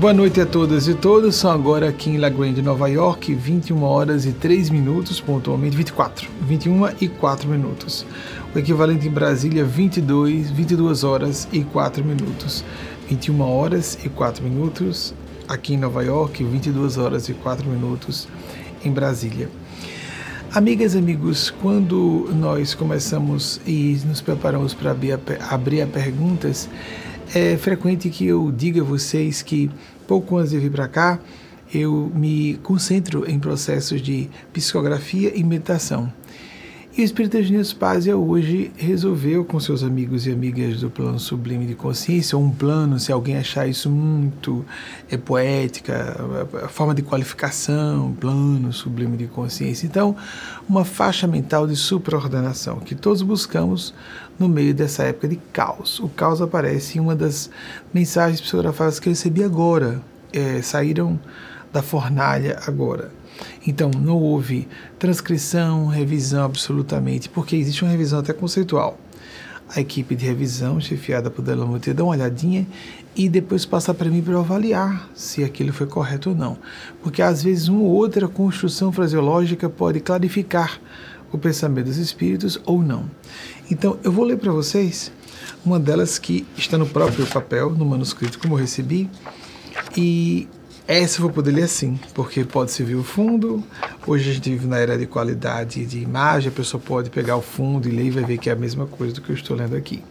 Boa noite a todas e todos. São agora aqui em La Grande, Nova York, 21 horas e 3 minutos, pontualmente 24, 21 e 4 minutos. O equivalente em Brasília, 22, 22 horas e 4 minutos. 21 horas e 4 minutos aqui em Nova York, 22 horas e 4 minutos em Brasília. Amigas e amigos, quando nós começamos e nos preparamos para abrir a, perguntas, é frequente que eu diga a vocês que pouco antes de vir para cá, eu me concentro em processos de psicografia e meditação. E o Espírito Spazia hoje resolveu com seus amigos e amigas do plano sublime de consciência, um plano, se alguém achar isso muito é poética, a forma de qualificação, plano sublime de consciência. Então, uma faixa mental de supraordenação que todos buscamos no meio dessa época de caos. O caos aparece em uma das mensagens psicografadas que eu recebi agora, é, saíram da fornalha agora. Então, não houve transcrição, revisão absolutamente, porque existe uma revisão até conceitual. A equipe de revisão, chefiada por Delamute, dá uma olhadinha e depois passa para mim para eu avaliar se aquilo foi correto ou não. Porque às vezes uma ou outra construção fraseológica pode clarificar o pensamento dos espíritos ou não. Então, eu vou ler para vocês uma delas que está no próprio papel, no manuscrito como eu recebi, e essa eu vou poder ler assim, porque pode se ver o fundo. Hoje a gente vive na era de qualidade de imagem, a pessoa pode pegar o fundo e ler e vai ver que é a mesma coisa do que eu estou lendo aqui.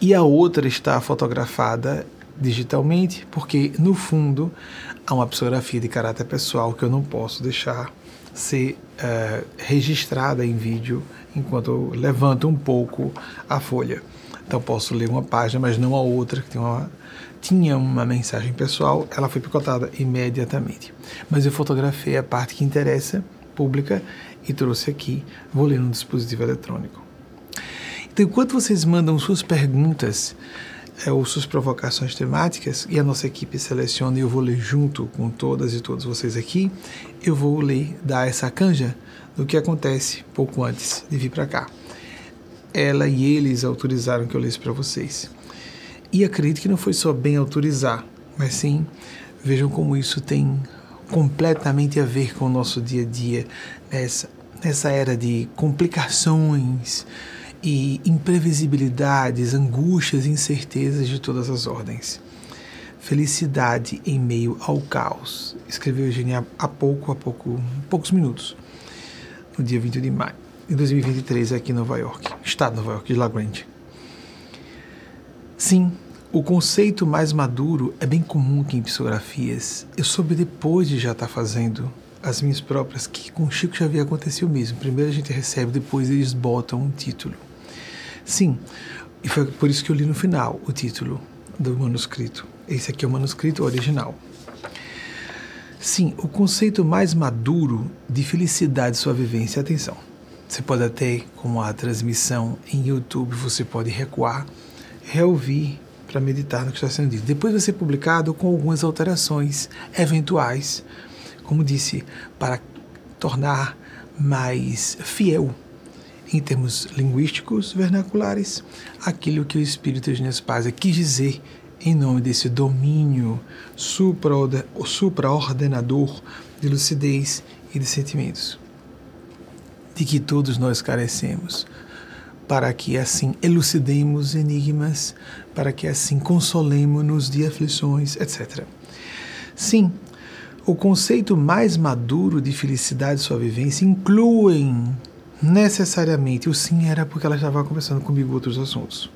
E a outra está fotografada digitalmente, porque no fundo há uma psicografia de caráter pessoal que eu não posso deixar ser uh, registrada em vídeo enquanto eu levanto um pouco a folha. Então posso ler uma página, mas não a outra, que tem uma tinha uma mensagem pessoal, ela foi picotada imediatamente. Mas eu fotografei a parte que interessa, pública, e trouxe aqui, vou ler no dispositivo eletrônico. Então, enquanto vocês mandam suas perguntas é, ou suas provocações temáticas, e a nossa equipe seleciona e eu vou ler junto com todas e todos vocês aqui, eu vou ler, dar essa canja do que acontece pouco antes de vir para cá. Ela e eles autorizaram que eu lesse para vocês. E acredito que não foi só bem autorizar, mas sim vejam como isso tem completamente a ver com o nosso dia a dia nessa, nessa era de complicações e imprevisibilidades, angústias e incertezas de todas as ordens. Felicidade em meio ao caos, escreveu Eugênia há pouco, há pouco, poucos minutos, no dia 20 de maio de 2023, aqui em Nova York, estado de Nova York, de La Grande. Sim, o conceito mais maduro é bem comum aqui em psicografias. Eu soube depois de já estar fazendo as minhas próprias, que com o Chico já havia acontecido mesmo. Primeiro a gente recebe, depois eles botam um título. Sim, e foi por isso que eu li no final o título do manuscrito. Esse aqui é o manuscrito original. Sim, o conceito mais maduro de felicidade sua vivência. Atenção, você pode até, como a transmissão em YouTube, você pode recuar reouvir para meditar no que está sendo dito. Depois vai ser publicado com algumas alterações eventuais, como disse, para tornar mais fiel em termos linguísticos vernaculares aquilo que o Espírito de Nespásia quis dizer em nome desse domínio supraordenador de lucidez e de sentimentos de que todos nós carecemos para que assim elucidemos enigmas, para que assim consolemos-nos de aflições, etc. Sim, o conceito mais maduro de felicidade e sua vivência incluem necessariamente o sim era porque ela estava conversando comigo outros assuntos.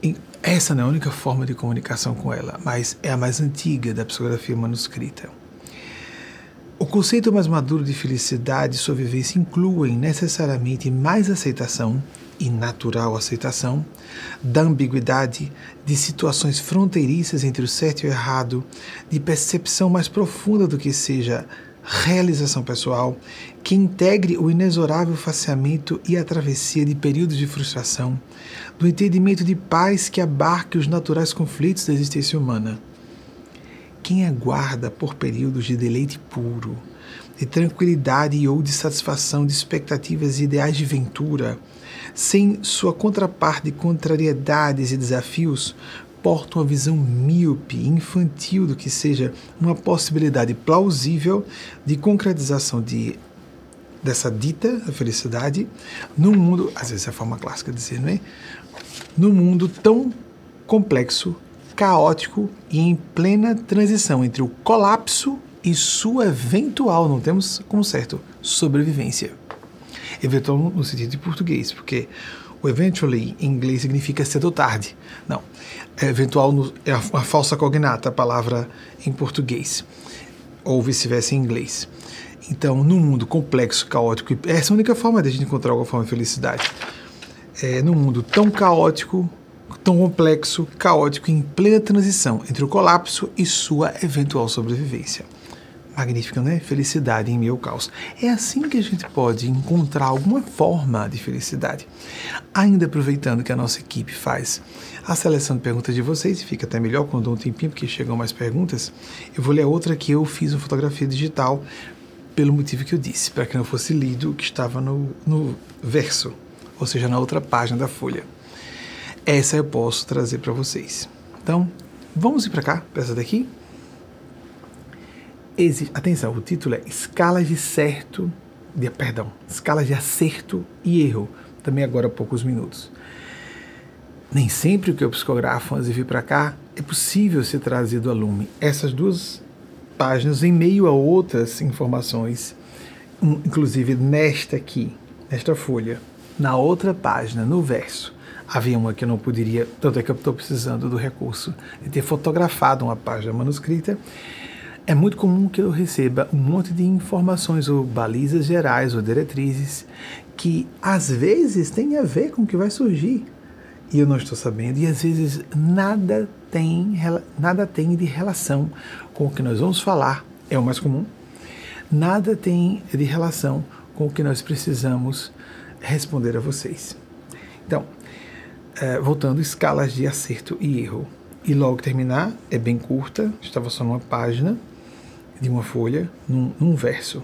E essa não é a única forma de comunicação com ela, mas é a mais antiga da psicografia manuscrita. O conceito mais maduro de felicidade e sua vivência incluem necessariamente mais aceitação e natural aceitação da ambiguidade, de situações fronteiriças entre o certo e o errado, de percepção mais profunda do que seja realização pessoal, que integre o inexorável faceamento e a travessia de períodos de frustração, do entendimento de paz que abarque os naturais conflitos da existência humana quem aguarda por períodos de deleite puro, de tranquilidade ou de satisfação de expectativas e ideais de ventura, sem sua contraparte de contrariedades e desafios, porta uma visão míope, infantil do que seja uma possibilidade plausível de concretização de dessa dita felicidade num mundo, às vezes é a forma clássica de dizer, não é? Num mundo tão complexo, caótico e em plena transição entre o colapso e sua eventual, não temos como certo, sobrevivência. Eventual no sentido de português, porque o eventually em inglês significa cedo ou tarde. Não. É eventual no, é a, a falsa cognata, a palavra em português. Ou vice-versa em inglês. Então, num mundo complexo, caótico, essa é a única forma de a gente encontrar alguma forma de felicidade. É, num mundo tão caótico, tão complexo, caótico, em plena transição entre o colapso e sua eventual sobrevivência magnífica, né? Felicidade em meio ao caos. É assim que a gente pode encontrar alguma forma de felicidade. Ainda aproveitando que a nossa equipe faz a seleção de perguntas de vocês, e fica até melhor quando dou um tempinho, porque chegam mais perguntas, eu vou ler outra que eu fiz uma fotografia digital pelo motivo que eu disse, para que não fosse lido o que estava no, no verso, ou seja, na outra página da folha. Essa eu posso trazer para vocês. Então, vamos ir para cá, para essa daqui? existe, atenção, o título é Escalas de certo, de, perdão, de acerto e erro, também agora há poucos minutos. Nem sempre o que eu psicografo antes de vir para cá é possível ser trazido a lume. Essas duas páginas, em meio a outras informações, um, inclusive nesta aqui, nesta folha, na outra página, no verso, havia uma que eu não poderia, tanto é que eu estou precisando do recurso de ter fotografado uma página manuscrita. É muito comum que eu receba um monte de informações ou balizas gerais ou diretrizes que às vezes tem a ver com o que vai surgir. E eu não estou sabendo. E às vezes nada tem nada tem de relação com o que nós vamos falar. É o mais comum. Nada tem de relação com o que nós precisamos responder a vocês. Então é, voltando escalas de acerto e erro e logo terminar é bem curta estava só numa página de uma folha num, num verso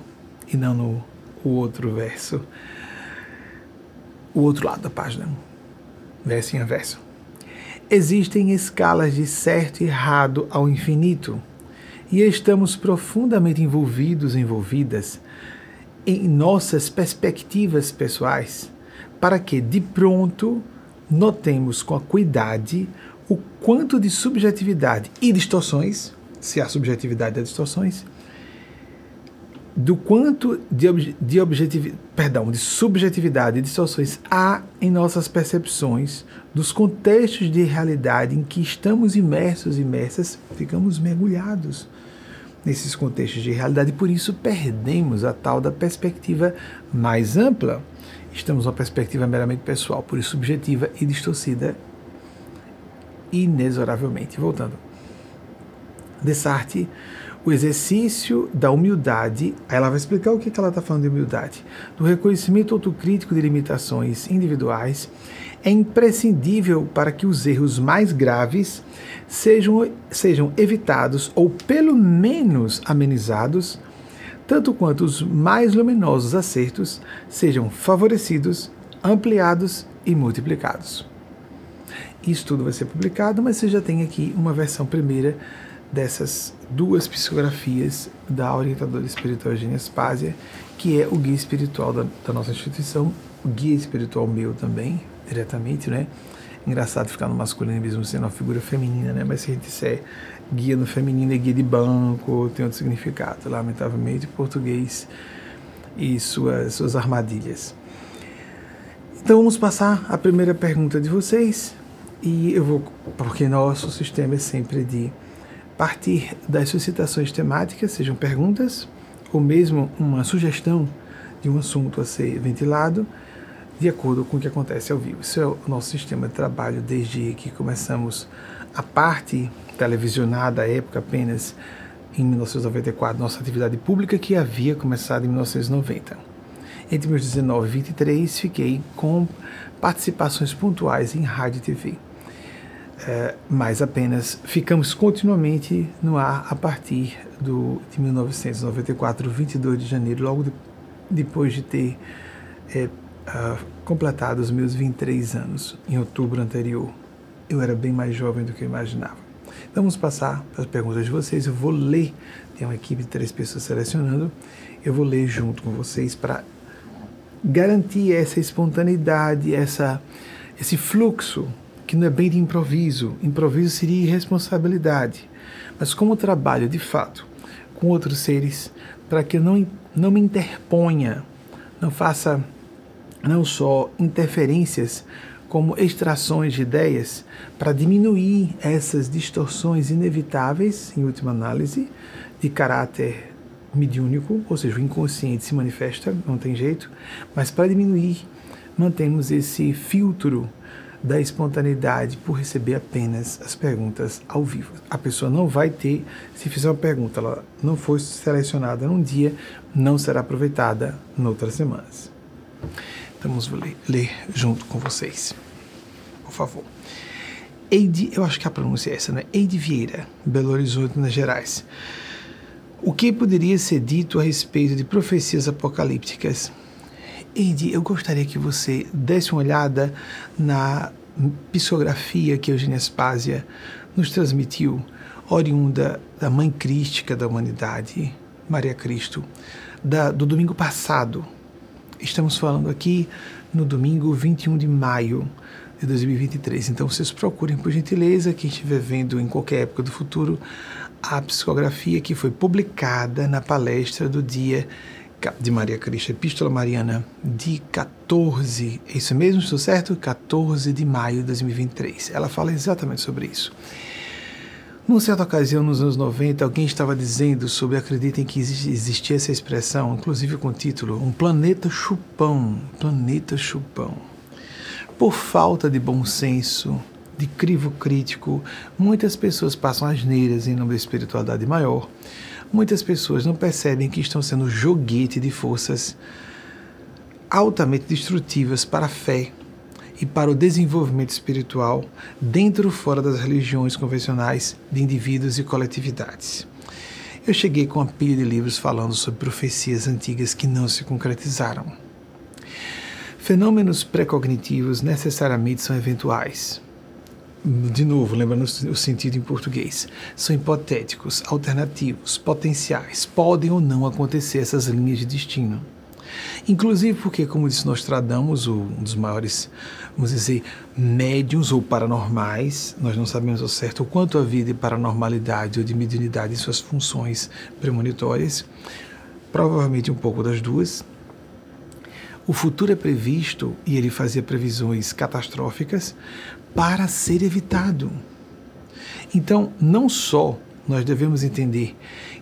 e não no o outro verso, o outro lado da página, verso em verso. Existem escalas de certo e errado ao infinito e estamos profundamente envolvidos, envolvidas em nossas perspectivas pessoais, para que de pronto notemos com acuidade o quanto de subjetividade e distorções se há subjetividade e distorções, do quanto de, de, objetivi, perdão, de subjetividade e distorções há em nossas percepções dos contextos de realidade em que estamos imersos, imersas, ficamos mergulhados nesses contextos de realidade por isso perdemos a tal da perspectiva mais ampla. Estamos numa perspectiva meramente pessoal, por isso subjetiva e distorcida inexoravelmente. Voltando. Dessarte, o exercício da humildade, ela vai explicar o que, que ela está falando de humildade, do reconhecimento autocrítico de limitações individuais, é imprescindível para que os erros mais graves sejam, sejam evitados ou pelo menos amenizados, tanto quanto os mais luminosos acertos sejam favorecidos, ampliados e multiplicados. Isso tudo vai ser publicado, mas você já tem aqui uma versão primeira dessas duas psicografias da orientadora espiritual Eugênia Spásia, que é o guia espiritual da, da, nossa instituição, o guia espiritual meu também, diretamente, né? Engraçado ficar no masculino mesmo sendo uma figura feminina, né? Mas se a gente disser guia no feminino é guia de banco, tem outro significado, lamentavelmente, português e suas, suas armadilhas. Então vamos passar a primeira pergunta de vocês e eu vou, porque nosso sistema é sempre de partir das suscitações temáticas, sejam perguntas ou mesmo uma sugestão de um assunto a ser ventilado, de acordo com o que acontece ao vivo. Isso é o nosso sistema de trabalho desde que começamos a parte televisionada, à época apenas em 1994, nossa atividade pública que havia começado em 1990. Entre meus 19 e 23, fiquei com participações pontuais em rádio e TV é, mas apenas ficamos continuamente no ar a partir do, de 1994, 22 de janeiro, logo de, depois de ter é, uh, completado os meus 23 anos, em outubro anterior. eu era bem mais jovem do que eu imaginava. Vamos passar para as perguntas de vocês. Eu vou ler, tem uma equipe de três pessoas selecionando, eu vou ler junto com vocês para garantir essa espontaneidade, essa, esse fluxo, que não é bem de improviso. Improviso seria irresponsabilidade. Mas como trabalho de fato com outros seres, para que eu não, não me interponha, não faça não só interferências, como extrações de ideias, para diminuir essas distorções inevitáveis, em última análise, de caráter mediúnico, ou seja, o inconsciente se manifesta, não tem jeito, mas para diminuir, mantemos esse filtro da espontaneidade por receber apenas as perguntas ao vivo. A pessoa não vai ter, se fizer uma pergunta, ela não foi selecionada num dia, não será aproveitada em outras semanas. Vamos ler, ler junto com vocês, por favor. Eide, eu acho que a pronúncia é essa, né? Eide Vieira, Belo Horizonte, Minas Gerais. O que poderia ser dito a respeito de profecias apocalípticas? Eide, eu gostaria que você desse uma olhada na psicografia que Eugênia Spásia nos transmitiu, oriunda da Mãe Crística da Humanidade, Maria Cristo, da, do domingo passado. Estamos falando aqui no domingo 21 de maio de 2023. Então vocês procurem, por gentileza, quem estiver vendo em qualquer época do futuro, a psicografia que foi publicada na palestra do dia de Maria Cristo, Epístola Mariana, de 14, é isso mesmo, estou certo? 14 de maio de 2023. Ela fala exatamente sobre isso. Numa certa ocasião, nos anos 90, alguém estava dizendo sobre, acreditem que existia essa expressão, inclusive com o título, um planeta chupão, planeta chupão. Por falta de bom senso, de crivo crítico, muitas pessoas passam asneiras em nome da espiritualidade maior. Muitas pessoas não percebem que estão sendo joguete de forças altamente destrutivas para a fé e para o desenvolvimento espiritual dentro ou fora das religiões convencionais de indivíduos e coletividades. Eu cheguei com uma pilha de livros falando sobre profecias antigas que não se concretizaram. Fenômenos pré-cognitivos necessariamente são eventuais de novo, lembrando o sentido em português, são hipotéticos, alternativos, potenciais, podem ou não acontecer essas linhas de destino. Inclusive porque, como disse Nostradamus, um dos maiores, vamos dizer, médiums ou paranormais, nós não sabemos ao certo o quanto havia de paranormalidade ou de mediunidade em suas funções premonitórias, provavelmente um pouco das duas. O futuro é previsto e ele fazia previsões catastróficas, para ser evitado. Então, não só nós devemos entender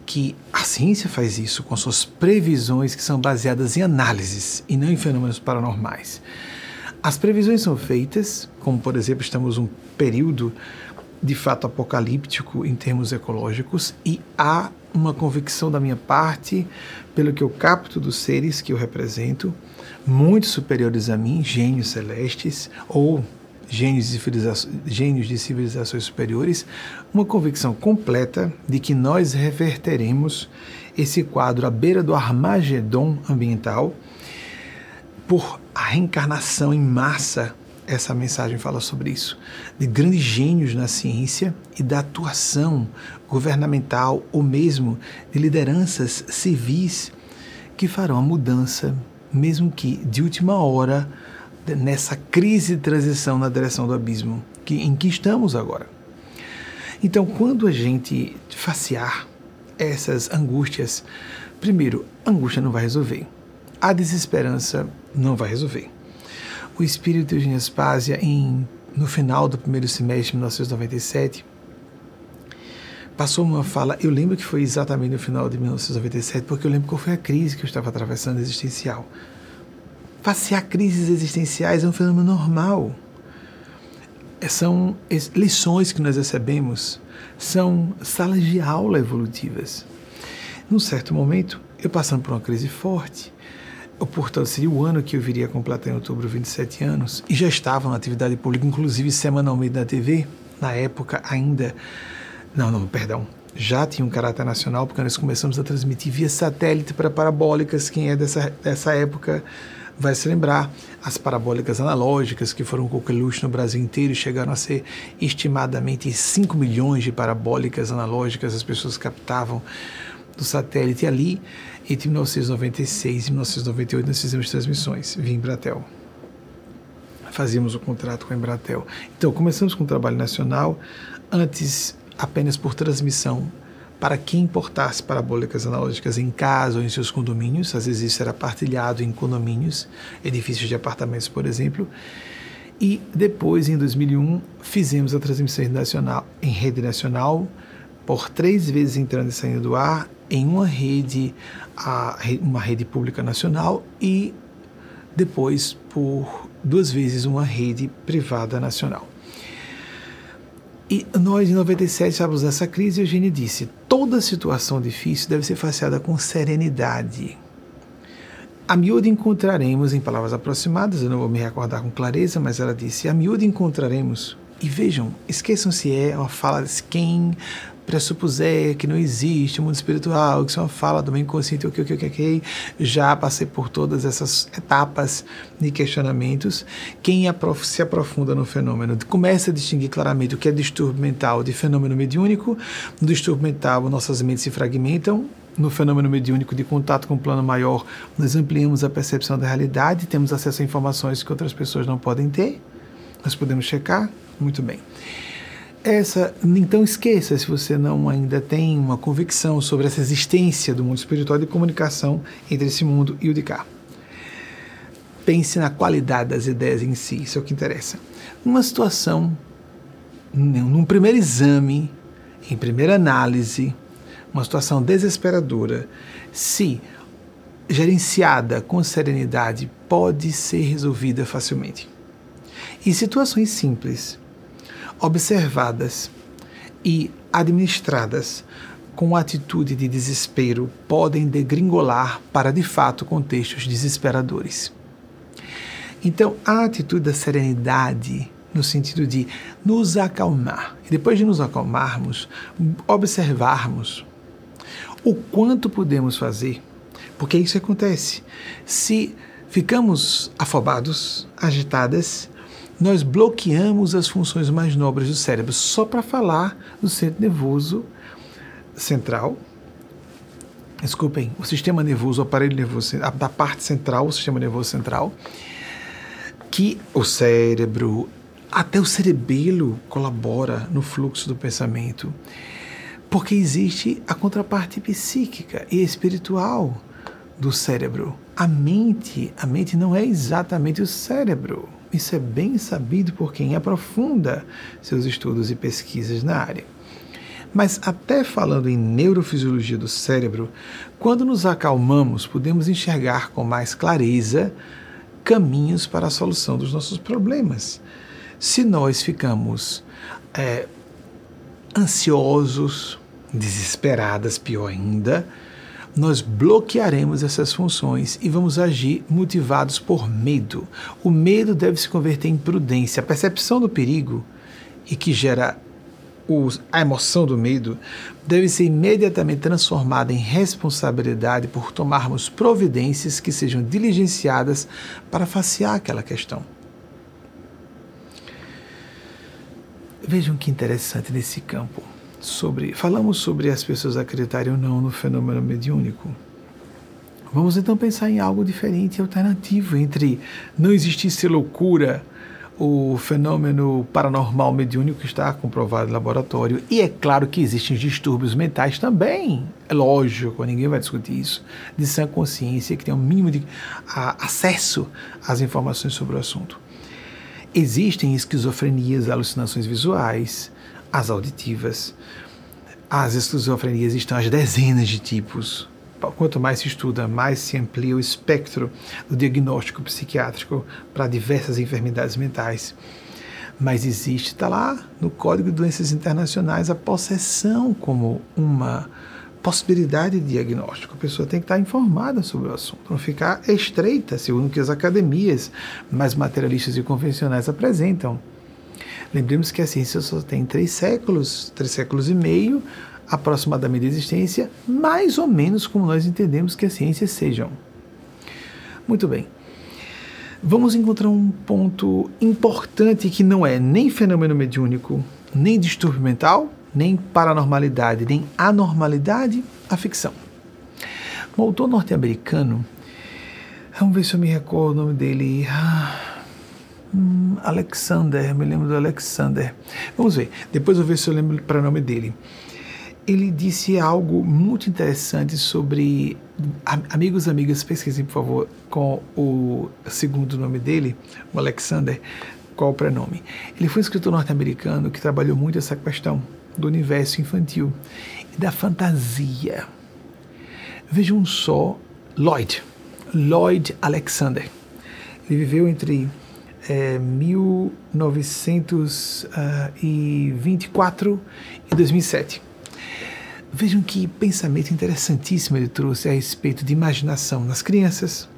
que a ciência faz isso com suas previsões que são baseadas em análises e não em fenômenos paranormais. As previsões são feitas, como por exemplo, estamos um período de fato apocalíptico em termos ecológicos e há uma convicção da minha parte, pelo que eu capto dos seres que eu represento, muito superiores a mim, gênios celestes ou gênios de, gênios de civilizações superiores, uma convicção completa de que nós reverteremos esse quadro à beira do Armagedon ambiental por a reencarnação em massa. Essa mensagem fala sobre isso, de grandes gênios na ciência e da atuação governamental ou mesmo de lideranças civis que farão a mudança, mesmo que de última hora nessa crise de transição na direção do abismo que, em que estamos agora. Então, quando a gente facear essas angústias, primeiro, a angústia não vai resolver. A desesperança não vai resolver. O espírito de Eugênia Spásia, em, no final do primeiro semestre de 1997, passou uma fala. Eu lembro que foi exatamente no final de 1997, porque eu lembro qual foi a crise que eu estava atravessando existencial. Passear crises existenciais é um fenômeno normal. É, são lições que nós recebemos, são salas de aula evolutivas. Num certo momento, eu passando por uma crise forte, o portanto seria o ano que eu viria a completar em outubro 27 anos, e já estava na atividade pública, inclusive semanalmente na TV, na época ainda. Não, não, perdão. Já tinha um caráter nacional, porque nós começamos a transmitir via satélite para parabólicas. Quem é dessa, dessa época vai se lembrar as parabólicas analógicas que foram coqueluche no Brasil inteiro chegaram a ser estimadamente 5 milhões de parabólicas analógicas. As pessoas captavam do satélite ali entre 1996 e 1998 nós fizemos transmissões via Embratel. Fazíamos o contrato com a Embratel. Então começamos com o trabalho nacional antes apenas por transmissão para quem importasse parabólicas analógicas em casa ou em seus condomínios, às vezes isso era partilhado em condomínios, edifícios de apartamentos, por exemplo. E depois, em 2001, fizemos a transmissão nacional em rede nacional, por três vezes entrando e saindo do ar, em uma rede, uma rede pública nacional e depois por duas vezes uma rede privada nacional. E nós, em 97, estávamos nessa crise e a Eugênia disse: toda situação difícil deve ser faceada com serenidade. A miúde encontraremos, em palavras aproximadas, eu não vou me recordar com clareza, mas ela disse: a miúde encontraremos. E vejam, esqueçam-se, é uma fala de quem pressupuser que não existe mundo espiritual, que isso é uma fala do meu inconsciente, ok, ok, ok, ok. Já passei por todas essas etapas de questionamentos. Quem se aprofunda no fenômeno começa a distinguir claramente o que é distúrbio mental de fenômeno mediúnico. No distúrbio mental, nossas mentes se fragmentam, no fenômeno mediúnico de contato com o plano maior, nós ampliamos a percepção da realidade, temos acesso a informações que outras pessoas não podem ter. Nós podemos checar? Muito bem essa, então esqueça se você não ainda tem uma convicção sobre essa existência do mundo espiritual de comunicação entre esse mundo e o de cá. Pense na qualidade das ideias em si, isso é o que interessa. Numa situação, num primeiro exame, em primeira análise, uma situação desesperadora, se gerenciada com serenidade, pode ser resolvida facilmente. Em situações simples, observadas e administradas com atitude de desespero podem degringolar para de fato contextos desesperadores. Então, a atitude da serenidade, no sentido de nos acalmar, e depois de nos acalmarmos, observarmos o quanto podemos fazer, porque isso acontece. Se ficamos afobados, agitadas, nós bloqueamos as funções mais nobres do cérebro, só para falar do centro nervoso central. Desculpem, o sistema nervoso, o aparelho nervoso, da parte central, o sistema nervoso central, que o cérebro, até o cerebelo colabora no fluxo do pensamento, porque existe a contraparte psíquica e espiritual do cérebro. A mente, a mente não é exatamente o cérebro. Isso é bem sabido por quem aprofunda seus estudos e pesquisas na área. Mas, até falando em neurofisiologia do cérebro, quando nos acalmamos, podemos enxergar com mais clareza caminhos para a solução dos nossos problemas. Se nós ficamos é, ansiosos, desesperadas, pior ainda, nós bloquearemos essas funções e vamos agir motivados por medo. O medo deve se converter em prudência. A percepção do perigo e que gera a emoção do medo deve ser imediatamente transformada em responsabilidade por tomarmos providências que sejam diligenciadas para facear aquela questão. Vejam que interessante nesse campo sobre. Falamos sobre as pessoas acreditarem ou não no fenômeno mediúnico. Vamos então pensar em algo diferente alternativo entre não existisse loucura, o fenômeno paranormal mediúnico está comprovado em laboratório. E é claro que existem distúrbios mentais também, é lógico, ninguém vai discutir isso, de sã consciência, que tem um mínimo de a, acesso às informações sobre o assunto. Existem esquizofrenias, alucinações visuais, as auditivas. As esquizofrenias estão às dezenas de tipos. Quanto mais se estuda, mais se amplia o espectro do diagnóstico psiquiátrico para diversas enfermidades mentais. Mas existe, está lá no Código de Doenças Internacionais, a possessão como uma possibilidade de diagnóstico. A pessoa tem que estar informada sobre o assunto, não ficar estreita, segundo que as academias mais materialistas e convencionais apresentam. Lembremos que a ciência só tem três séculos, três séculos e meio aproximadamente de existência, mais ou menos como nós entendemos que as ciências sejam. Muito bem. vamos encontrar um ponto importante que não é nem fenômeno mediúnico, nem distúrbio mental, nem paranormalidade, nem anormalidade, a ficção. Um autor norte-americano, vamos ver se eu me recordo o nome dele. Ah, hum, Alexander, me lembro do Alexander. Vamos ver, depois eu ver se eu lembro o nome dele. Ele disse algo muito interessante sobre. Amigos amigas, pesquisem, por favor, com o segundo nome dele, o Alexander, qual o prenome. Ele foi um escritor norte-americano que trabalhou muito essa questão do universo infantil e da fantasia. Vejam só Lloyd, Lloyd Alexander. Ele viveu entre é, 1924 e 2007. Vejam que pensamento interessantíssimo ele trouxe a respeito de imaginação nas crianças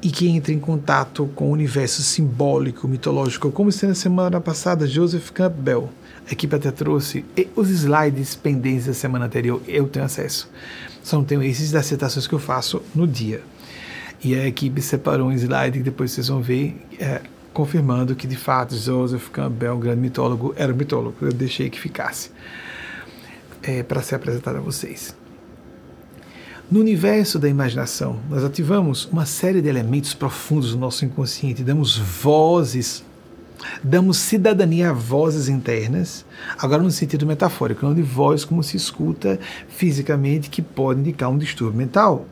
e que entra em contato com o universo simbólico, mitológico, como se na semana passada Joseph Campbell, a equipe até trouxe os slides pendentes da semana anterior, eu tenho acesso. Só não tenho esses das citações que eu faço no dia. E a equipe separou um slide que depois vocês vão ver, é, confirmando que de fato Joseph Campbell, um grande mitólogo, era um mitólogo. Eu deixei que ficasse é, para ser apresentado a vocês. No universo da imaginação, nós ativamos uma série de elementos profundos do nosso inconsciente, damos vozes damos cidadania a vozes internas, agora no sentido metafórico, não de voz como se escuta fisicamente, que pode indicar um distúrbio mental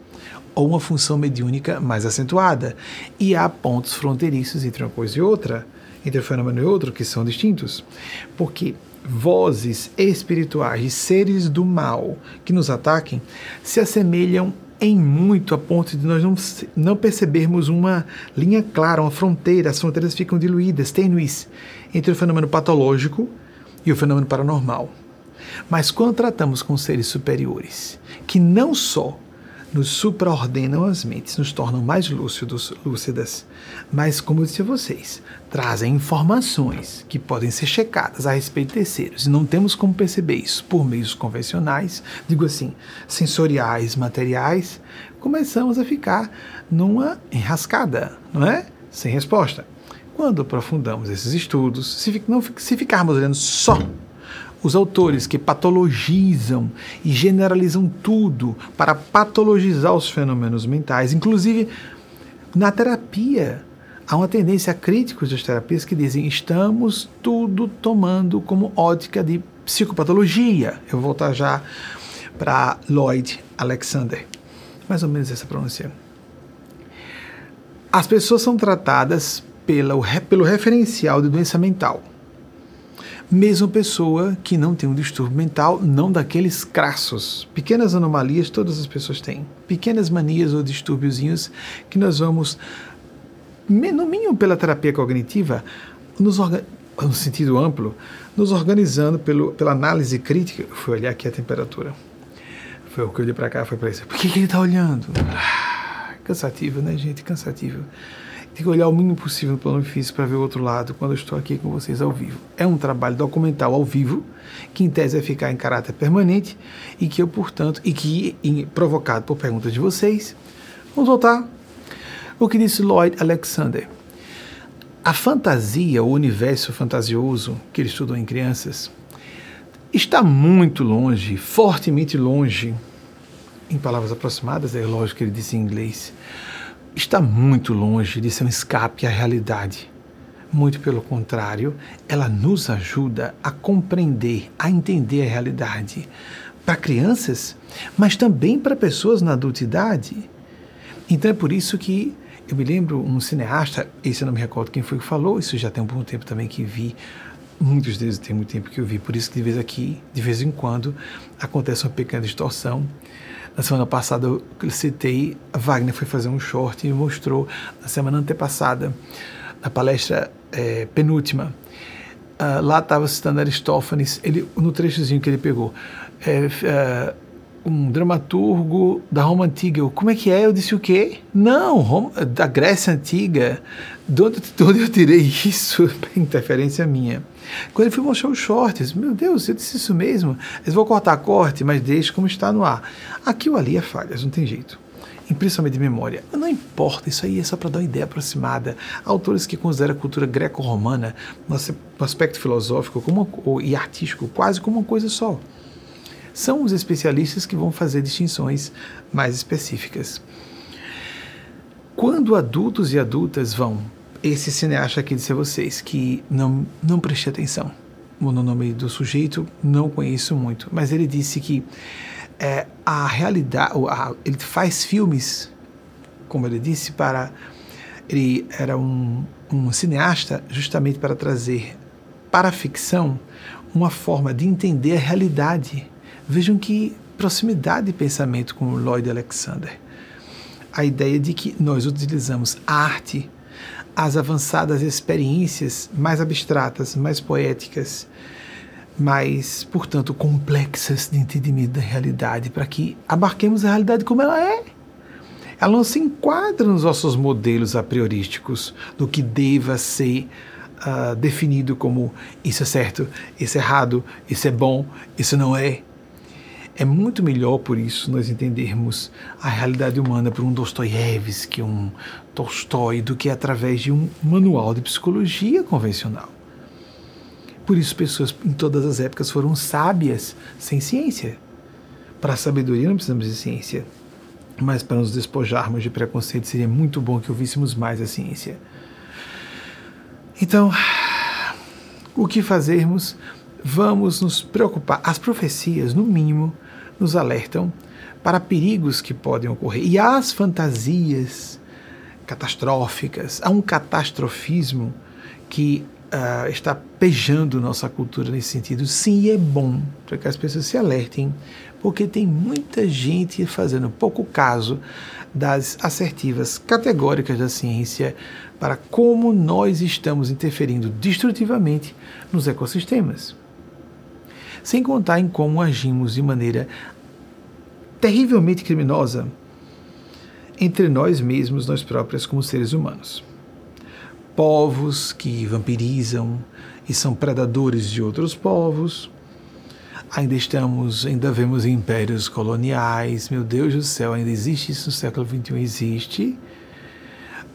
ou uma função mediúnica mais acentuada. E há pontos fronteiriços entre uma coisa e outra, entre um fenômeno e outro, que são distintos. Porque vozes espirituais seres do mal que nos ataquem se assemelham em muito a ponto de nós não, não percebermos uma linha clara, uma fronteira, as fronteiras ficam diluídas, tênues, entre o fenômeno patológico e o fenômeno paranormal. Mas quando tratamos com seres superiores, que não só nos supraordenam as mentes, nos tornam mais lúcidos, lúcidas, mas, como eu disse a vocês, trazem informações que podem ser checadas a respeito de terceiros. E não temos como perceber isso por meios convencionais, digo assim, sensoriais, materiais, começamos a ficar numa enrascada, não é? Sem resposta. Quando aprofundamos esses estudos, se, não, se ficarmos olhando só os autores que patologizam e generalizam tudo para patologizar os fenômenos mentais, inclusive na terapia, há uma tendência a críticos das terapias que dizem estamos tudo tomando como ótica de psicopatologia. Eu vou voltar já para Lloyd Alexander. Mais ou menos essa pronúncia. As pessoas são tratadas pela, pelo referencial de doença mental mesmo pessoa que não tem um distúrbio mental, não daqueles crassos. Pequenas anomalias todas as pessoas têm. Pequenas manias ou distúrbiozinhos que nós vamos, no mínimo pela terapia cognitiva, nos no sentido amplo, nos organizando pelo, pela análise crítica. Fui olhar aqui a temperatura. Foi o que eu olhei para cá, foi para isso. Por que, que ele está olhando? Ah, cansativo, né, gente? Cansativo. Que olhar o mínimo possível no plano físico para ver o outro lado quando eu estou aqui com vocês ao vivo. É um trabalho documental ao vivo, que em tese vai ficar em caráter permanente e que eu, portanto, e que em, provocado por perguntas de vocês, vamos voltar. O que disse Lloyd Alexander. A fantasia, o universo fantasioso que ele estudou em crianças, está muito longe, fortemente longe, em palavras aproximadas, é lógico que ele disse em inglês, está muito longe de ser um escape à realidade. Muito pelo contrário, ela nos ajuda a compreender, a entender a realidade. Para crianças, mas também para pessoas na adultidade. Então é por isso que eu me lembro um cineasta, esse eu não me recordo quem foi que falou, isso já tem um bom tempo também que vi, muitos deles tem muito tempo que eu vi, por isso que de vez aqui, de vez em quando, acontece uma pequena distorção na semana passada eu citei, Wagner foi fazer um short e mostrou na semana antepassada, na palestra é, penúltima. Uh, lá estava citando Aristófanes, ele, no trechozinho que ele pegou. É, é, um dramaturgo da Roma Antiga. Eu, como é que é? Eu disse o quê? Não, Roma, da Grécia Antiga. De onde, de onde eu tirei isso? Interferência minha. Quando ele foi mostrar os shorts, meu Deus, eu disse isso mesmo. Eles vão cortar corte, mas deixa como está no ar. Aqui ou ali é falhas, não tem jeito. principalmente de memória. Não importa, isso aí é só para dar uma ideia aproximada. Autores que consideram a cultura greco-romana, no aspecto filosófico como, e artístico, quase como uma coisa só. São os especialistas que vão fazer distinções mais específicas. Quando adultos e adultas vão, esse cineasta aqui disse a vocês que não, não preste atenção. O nome do sujeito não conheço muito, mas ele disse que é, a realidade, a, ele faz filmes, como ele disse, para ele era um, um cineasta justamente para trazer para a ficção uma forma de entender a realidade. Vejam que proximidade de pensamento com Lloyd Alexander. A ideia de que nós utilizamos a arte, as avançadas experiências mais abstratas, mais poéticas, mais, portanto, complexas de entendimento da realidade, para que abarquemos a realidade como ela é. Ela não se enquadra nos nossos modelos a priorísticos do que deva ser uh, definido como isso é certo, isso é errado, isso é bom, isso não é. É muito melhor, por isso, nós entendermos a realidade humana por um Dostoiévski, um Tolstói, do que através de um manual de psicologia convencional. Por isso, pessoas em todas as épocas foram sábias sem ciência. Para a sabedoria não precisamos de ciência, mas para nos despojarmos de preconceito seria muito bom que ouvíssemos mais a ciência. Então, o que fazermos? Vamos nos preocupar. As profecias, no mínimo, nos alertam para perigos que podem ocorrer. E as fantasias catastróficas, há um catastrofismo que uh, está pejando nossa cultura nesse sentido. Sim, é bom para que as pessoas se alertem, porque tem muita gente fazendo pouco caso das assertivas categóricas da ciência para como nós estamos interferindo destrutivamente nos ecossistemas. Sem contar em como agimos de maneira terrivelmente criminosa entre nós mesmos, nós próprios, como seres humanos povos que vampirizam e são predadores de outros povos. Ainda estamos, ainda vemos impérios coloniais. Meu Deus do céu, ainda existe isso no século XXI? Existe.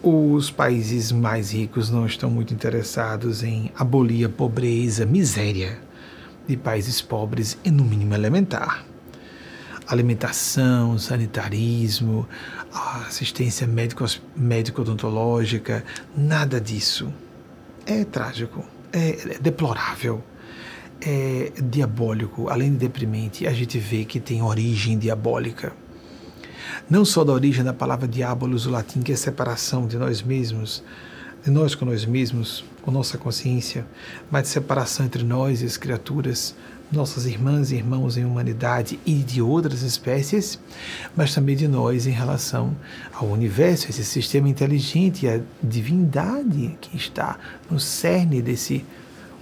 Os países mais ricos não estão muito interessados em abolir a pobreza, miséria de países pobres e, no mínimo, elementar alimentação, sanitarismo, assistência médico-odontológica, nada disso. É trágico, é, é deplorável, é diabólico, além de deprimente, a gente vê que tem origem diabólica. Não só da origem da palavra diabolos, o latim, que é separação de nós mesmos, de nós com nós mesmos, com nossa consciência, mas de separação entre nós e as criaturas, nossas irmãs e irmãos em humanidade e de outras espécies, mas também de nós em relação ao universo, esse sistema inteligente e a divindade que está no cerne desse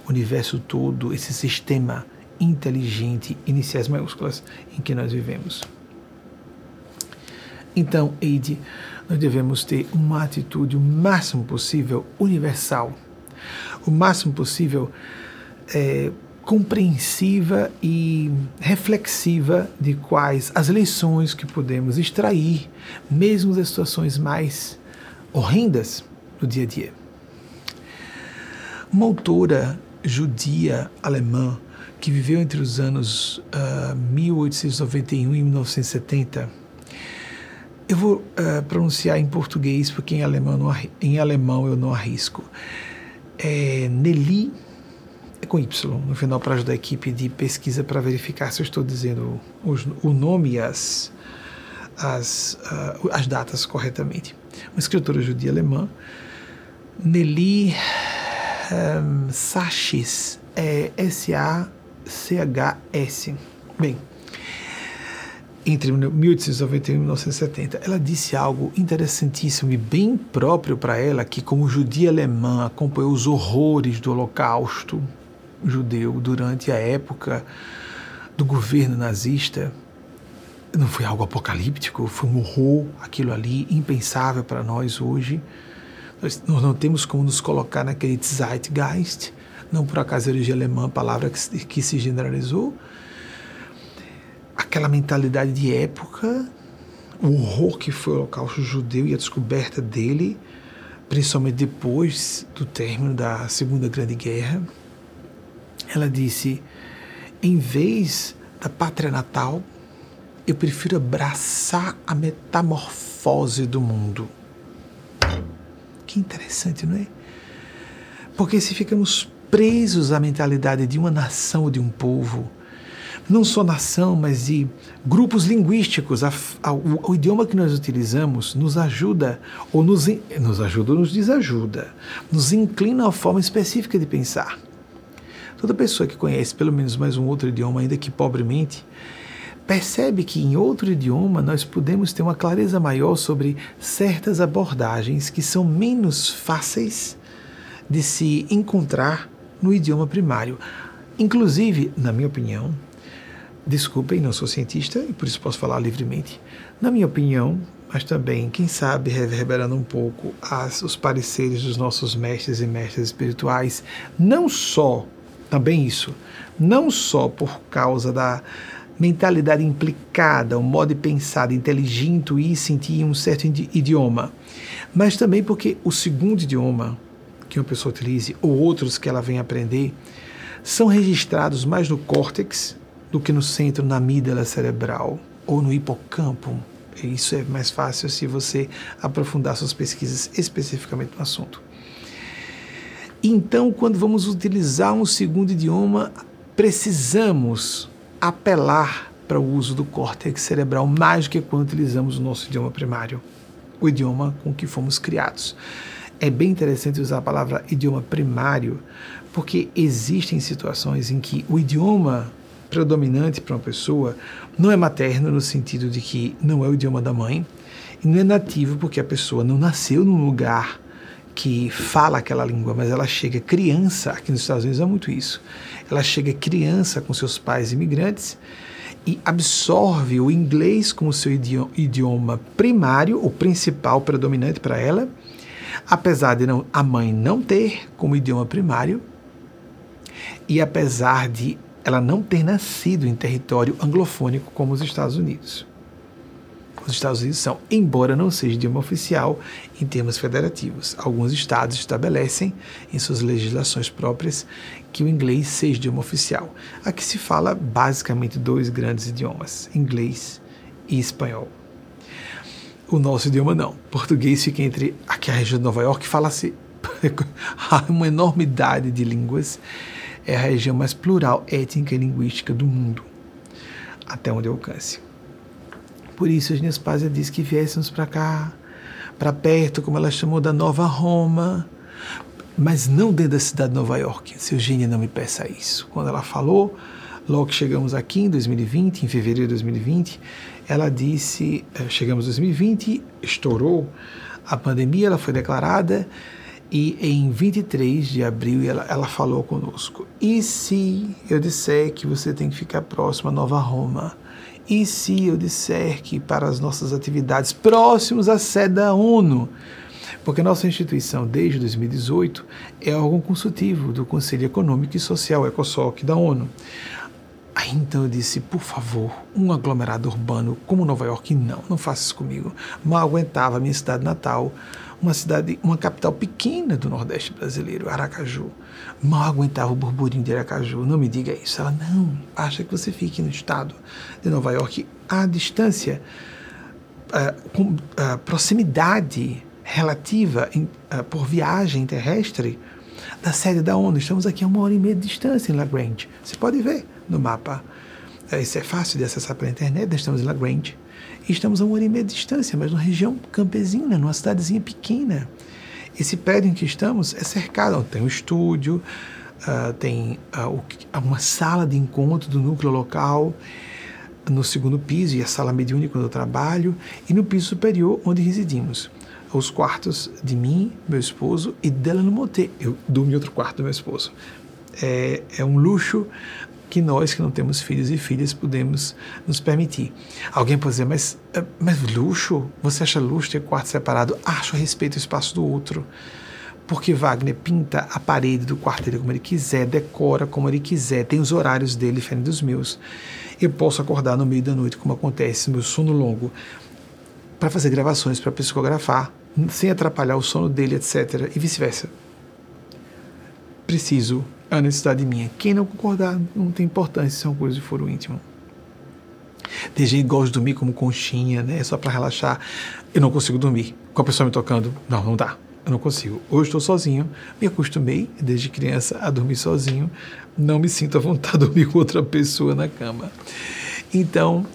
universo todo, esse sistema inteligente, iniciais maiúsculas, em que nós vivemos. Então, Eide, nós devemos ter uma atitude o máximo possível universal, o máximo possível é, compreensiva e reflexiva de quais as lições que podemos extrair, mesmo das situações mais horrendas do dia a dia. Uma autora judia alemã que viveu entre os anos uh, ah, 1891 e 1970. Eu vou uh, pronunciar em português porque em alemão, não, em alemão eu não arrisco. É Nelly é com Y no final para ajudar a equipe de pesquisa para verificar se eu estou dizendo os, o nome e as, as, uh, as datas corretamente. Uma escritora judia alemã, Nelly um, Sachs, é S-A-C-H-S. Bem, entre 1891 e 1970, ela disse algo interessantíssimo e bem próprio para ela, que como judia alemã acompanhou os horrores do Holocausto, judeu durante a época do governo nazista não foi algo apocalíptico, foi um horror, aquilo ali, impensável para nós hoje. Nós, não temos como nos colocar naquele Zeitgeist, não por acaso origem alemã, palavra que, que se generalizou. Aquela mentalidade de época, o horror que foi o holocausto judeu e a descoberta dele, principalmente depois do término da Segunda Grande Guerra. Ela disse: em vez da pátria natal, eu prefiro abraçar a metamorfose do mundo. Que interessante, não é? Porque se ficamos presos à mentalidade de uma nação ou de um povo, não só nação, mas de grupos linguísticos. A, a, o, o, idioma que nós utilizamos nos ajuda, ou nos, nos ajuda ou nos desajuda, nos inclina a forma específica de pensar. Toda pessoa que conhece pelo menos mais um outro idioma, ainda que pobremente, percebe que em outro idioma nós podemos ter uma clareza maior sobre certas abordagens que são menos fáceis de se encontrar no idioma primário. Inclusive, na minha opinião, desculpem, não sou cientista e por isso posso falar livremente, na minha opinião, mas também, quem sabe, reverberando um pouco as, os pareceres dos nossos mestres e mestres espirituais, não só, também isso, não só por causa da mentalidade implicada, o modo de pensar, inteligir, intuir e sentir um certo idioma, mas também porque o segundo idioma que uma pessoa utilize ou outros que ela vem aprender são registrados mais no córtex do que no centro, na amígdala cerebral ou no hipocampo. Isso é mais fácil se você aprofundar suas pesquisas especificamente no assunto. Então, quando vamos utilizar um segundo idioma, precisamos apelar para o uso do córtex cerebral mais do que quando utilizamos o nosso idioma primário, o idioma com que fomos criados. É bem interessante usar a palavra idioma primário, porque existem situações em que o idioma predominante para uma pessoa não é materno no sentido de que não é o idioma da mãe, e não é nativo porque a pessoa não nasceu num lugar que fala aquela língua, mas ela chega criança, aqui nos Estados Unidos é muito isso, ela chega criança com seus pais imigrantes e absorve o inglês como seu idioma primário, o principal, predominante para ela, apesar de não, a mãe não ter como idioma primário e apesar de ela não ter nascido em território anglofônico como os Estados Unidos. Os Estados Unidos são, embora não seja idioma oficial em termos federativos, alguns estados estabelecem em suas legislações próprias que o inglês seja idioma oficial. Aqui se fala basicamente dois grandes idiomas, inglês e espanhol. O nosso idioma não. Português fica entre aqui a região de Nova York, fala-se uma enormidade de línguas. É a região mais plural, étnica e linguística do mundo, até onde alcance. Por isso, a Nespásia diz que viéssemos para cá, para perto, como ela chamou, da Nova Roma, mas não dentro da cidade de Nova York. Se Eugênia não me peça isso. Quando ela falou, logo que chegamos aqui em 2020, em fevereiro de 2020, ela disse: eh, chegamos em 2020, estourou a pandemia, ela foi declarada. E em 23 de abril ela, ela falou conosco: E se eu disser que você tem que ficar próximo a Nova Roma? E se eu disser que para as nossas atividades próximos à sede da ONU, porque nossa instituição, desde 2018, é órgão consultivo do Conselho Econômico e Social, ECOSOC, da ONU. Aí então eu disse, por favor, um aglomerado urbano como Nova York, não, não faça isso comigo. Mal aguentava a minha cidade natal, uma cidade, uma capital pequena do Nordeste brasileiro, Aracaju. Mal aguentava o burburinho de Aracaju. Não me diga isso. Ela, não, acha que você fique no estado de Nova York à distância, uh, com uh, proximidade relativa em, uh, por viagem terrestre da sede da ONU. Estamos aqui a uma hora e meia de distância em La Grande. Você pode ver no mapa. Isso é fácil de acessar pela internet. Estamos em La Grande estamos a uma hora e meia de distância, mas numa região campesina, numa cidadezinha pequena. Esse prédio em que estamos é cercado, tem um estúdio, uh, tem uh, uma sala de encontro do núcleo local no segundo piso e a sala mediúnica onde eu trabalho, e no piso superior onde residimos. Os quartos de mim, meu esposo, e dela no motel. Eu durmo em outro quarto do meu esposo. É, é um luxo que nós que não temos filhos e filhas podemos nos permitir. Alguém pode dizer, mas, eh, mas luxo? Você acha luxo ter quarto separado? Acho respeito do espaço do outro. Porque Wagner pinta a parede do quarto dele como ele quiser, decora como ele quiser, tem os horários dele diferentes dos meus. Eu posso acordar no meio da noite, como acontece, meu sono longo. para fazer gravações, para psicografar, sem atrapalhar o sono dele, etc. E vice-versa. Preciso, é uma necessidade minha. Quem não concordar, não tem importância, isso é uma coisa de foro íntimo. Tem gente que gosta de dormir como conchinha, né? Só para relaxar. Eu não consigo dormir. Com a pessoa me tocando, não, não dá. Eu não consigo. Hoje estou sozinho, me acostumei desde criança a dormir sozinho. Não me sinto à vontade de dormir com outra pessoa na cama. Então,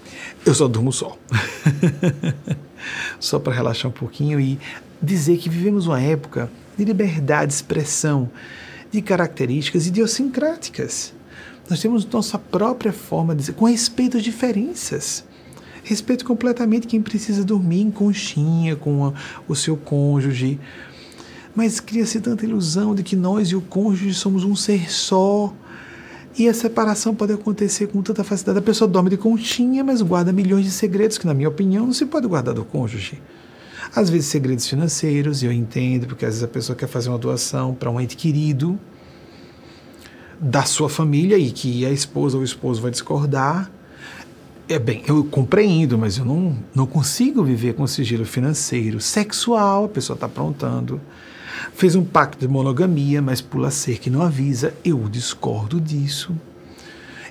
eu só durmo só. só para relaxar um pouquinho e dizer que vivemos uma época de liberdade de expressão, de características idiosincráticas. Nós temos nossa própria forma de dizer, com respeito às diferenças. Respeito completamente quem precisa dormir em conchinha com a, o seu cônjuge. Mas cria-se tanta ilusão de que nós e o cônjuge somos um ser só. E a separação pode acontecer com tanta facilidade. A pessoa dorme de conchinha, mas guarda milhões de segredos que, na minha opinião, não se pode guardar do cônjuge. Às vezes, segredos financeiros, e eu entendo, porque às vezes a pessoa quer fazer uma doação para um ente querido da sua família e que a esposa ou o esposo vai discordar. É bem, eu compreendo, mas eu não, não consigo viver com sigilo financeiro, sexual, a pessoa está aprontando. Fez um pacto de monogamia, mas pula cerca e não avisa. Eu discordo disso.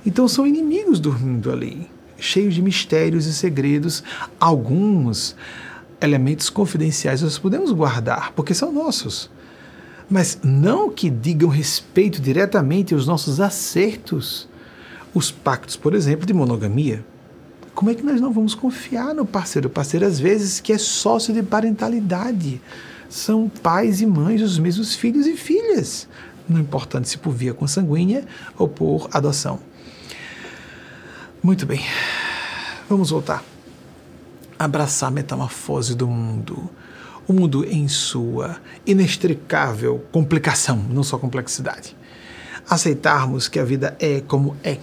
Então são inimigos dormindo ali, cheios de mistérios e segredos. Alguns elementos confidenciais nós podemos guardar, porque são nossos mas não que digam respeito diretamente aos nossos acertos. Os pactos, por exemplo, de monogamia. Como é que nós não vamos confiar no parceiro? O parceiro, às vezes, que é sócio de parentalidade. São pais e mães dos mesmos filhos e filhas, não importando se por via consanguínea ou por adoção. Muito bem, vamos voltar. Abraçar a metamorfose do mundo o mundo em sua inextricável complicação, não só complexidade. Aceitarmos que a vida é como é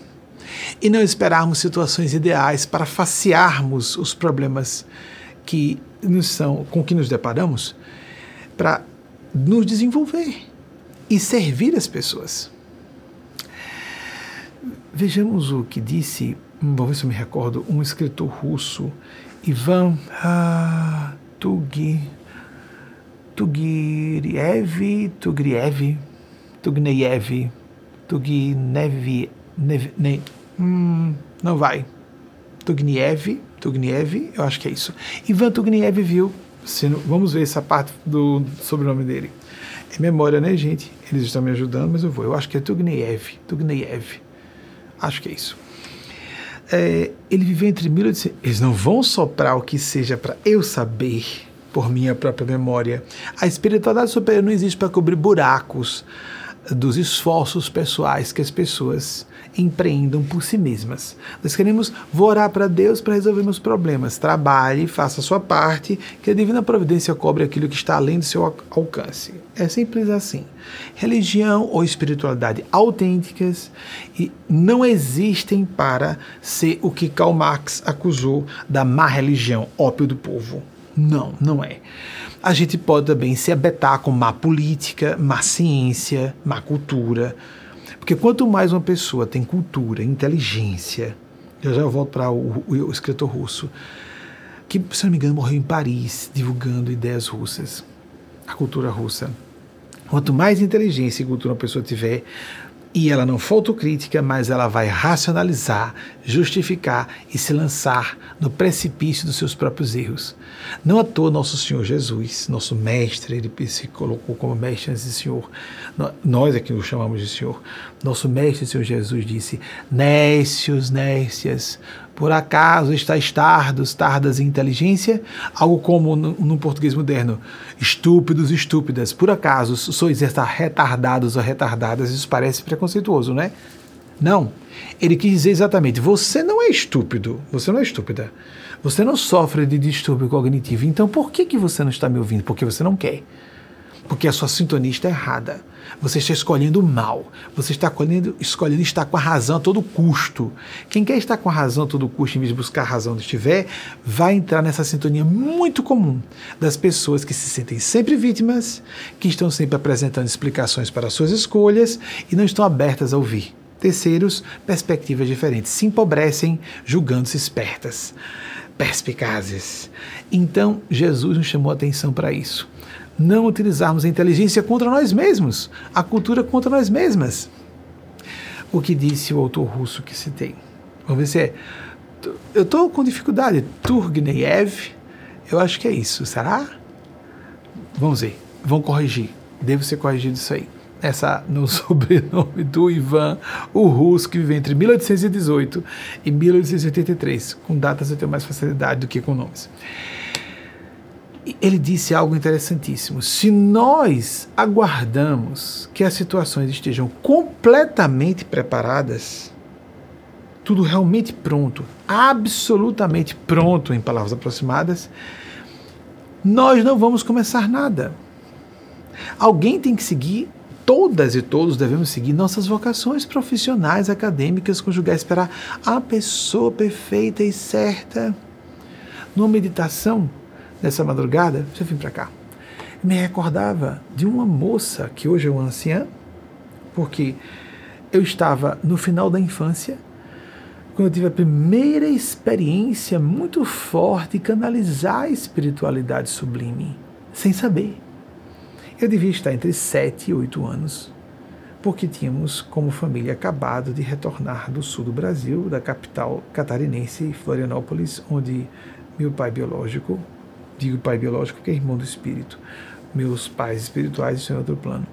e não esperarmos situações ideais para facearmos os problemas que nos são, com que nos deparamos, para nos desenvolver e servir as pessoas. Vejamos o que disse, vamos ver se eu me recordo, um escritor russo, Ivan ah, Tugi, Tugiriev, Tugriev, Tugneyev, Tugnev, Nev, ne, hum, não vai. Tugniev, Tugniev, eu acho que é isso. Ivan Tugniev viu, vamos ver essa parte do sobrenome dele. É memória, né, gente? Eles estão me ajudando, mas eu vou. Eu acho que é Tugniev, Tugniev. Acho que é isso. É, ele viveu entre 1800. Eles não vão soprar o que seja para eu saber por minha própria memória. A espiritualidade superior não existe para cobrir buracos dos esforços pessoais que as pessoas empreendam por si mesmas. Nós queremos orar para Deus para resolver meus problemas. Trabalhe, faça a sua parte, que a divina providência cobre aquilo que está além do seu alcance. É simples assim. Religião ou espiritualidade autênticas e não existem para ser o que Karl Marx acusou da má religião, ópio do povo. Não, não é. A gente pode também se abetar com má política, má ciência, má cultura. Porque quanto mais uma pessoa tem cultura, inteligência, eu já volto para o, o, o, escritor russo, que, se não me engano, morreu em Paris divulgando ideias russas, a cultura russa. Quanto mais inteligência e cultura uma pessoa tiver, e ela não for autocrítica, mas ela vai racionalizar, justificar e se lançar no precipício dos seus próprios erros. Não à toa nosso Senhor Jesus, nosso mestre, ele se colocou como mestre antes de Senhor. Nós aqui o chamamos de Senhor. Nosso mestre, Senhor Jesus, disse: Nécios, nécias, por acaso estáis tardos, tardas em inteligência? Algo como no, no, português moderno, estúpidos, estúpidas. Por acaso sois retardados ou retardadas? Isso parece preconceituoso, né? Não. Ele quis dizer exatamente: você não é estúpido, você não é estúpida. Você não sofre de distúrbio cognitivo. Então por que, que você não está me ouvindo? Porque você não quer. Porque a sua sintonia está errada. Você está escolhendo o mal. Você está escolhendo, escolhendo estar com a razão a todo custo. Quem quer estar com a razão a todo custo, em vez de buscar a razão onde estiver, vai entrar nessa sintonia muito comum das pessoas que se sentem sempre vítimas, que estão sempre apresentando explicações para suas escolhas e não estão abertas a ouvir. Terceiros, perspectivas diferentes, se empobrecem julgando-se espertas. perspicazes. Então, Jesus nos chamou a atenção para isso. Não utilizarmos a inteligência contra nós mesmos, a cultura contra nós mesmas. O que disse o autor russo que citei. Vamos ver se é. Eu estou com dificuldade. Turgnev, eu acho que é isso. Será? Vamos ver. Vão corrigir. Devo ser corrigido isso aí essa no sobrenome do Ivan, o russo, que vive entre 1818 e 1883. Com datas eu tenho mais facilidade do que com nomes. Ele disse algo interessantíssimo. Se nós aguardamos que as situações estejam completamente preparadas, tudo realmente pronto, absolutamente pronto, em palavras aproximadas, nós não vamos começar nada. Alguém tem que seguir todas e todos devemos seguir nossas vocações profissionais, acadêmicas, conjugar, esperar a pessoa perfeita e certa. Numa meditação nessa madrugada, deixa eu vir para cá, me recordava de uma moça que hoje é uma anciã, porque eu estava no final da infância, quando eu tive a primeira experiência muito forte de canalizar a espiritualidade sublime, sem saber. Eu devia estar entre 7 e 8 anos, porque tínhamos, como família, acabado de retornar do sul do Brasil, da capital catarinense, Florianópolis, onde meu pai biológico, digo pai biológico porque é irmão do espírito, meus pais espirituais estão em outro plano,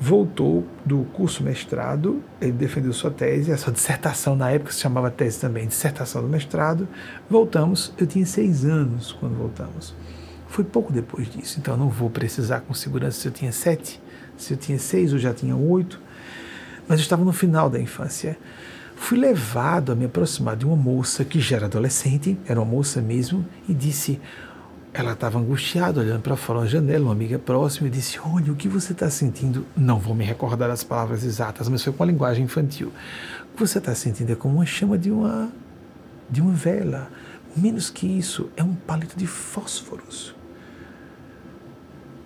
voltou do curso mestrado, ele defendeu sua tese, a sua dissertação, na época se chamava tese também, dissertação do mestrado, voltamos, eu tinha seis anos quando voltamos. Foi pouco depois disso, então não vou precisar com segurança se eu tinha sete, se eu tinha seis ou já tinha oito, mas eu estava no final da infância. Fui levado a me aproximar de uma moça que já era adolescente, era uma moça mesmo, e disse: ela estava angustiada, olhando para fora da janela, uma amiga próxima, e disse: Olha, o que você está sentindo? Não vou me recordar das palavras exatas, mas foi com a linguagem infantil. O que você está sentindo é como uma chama de uma, de uma vela. Menos que isso, é um palito de fósforos.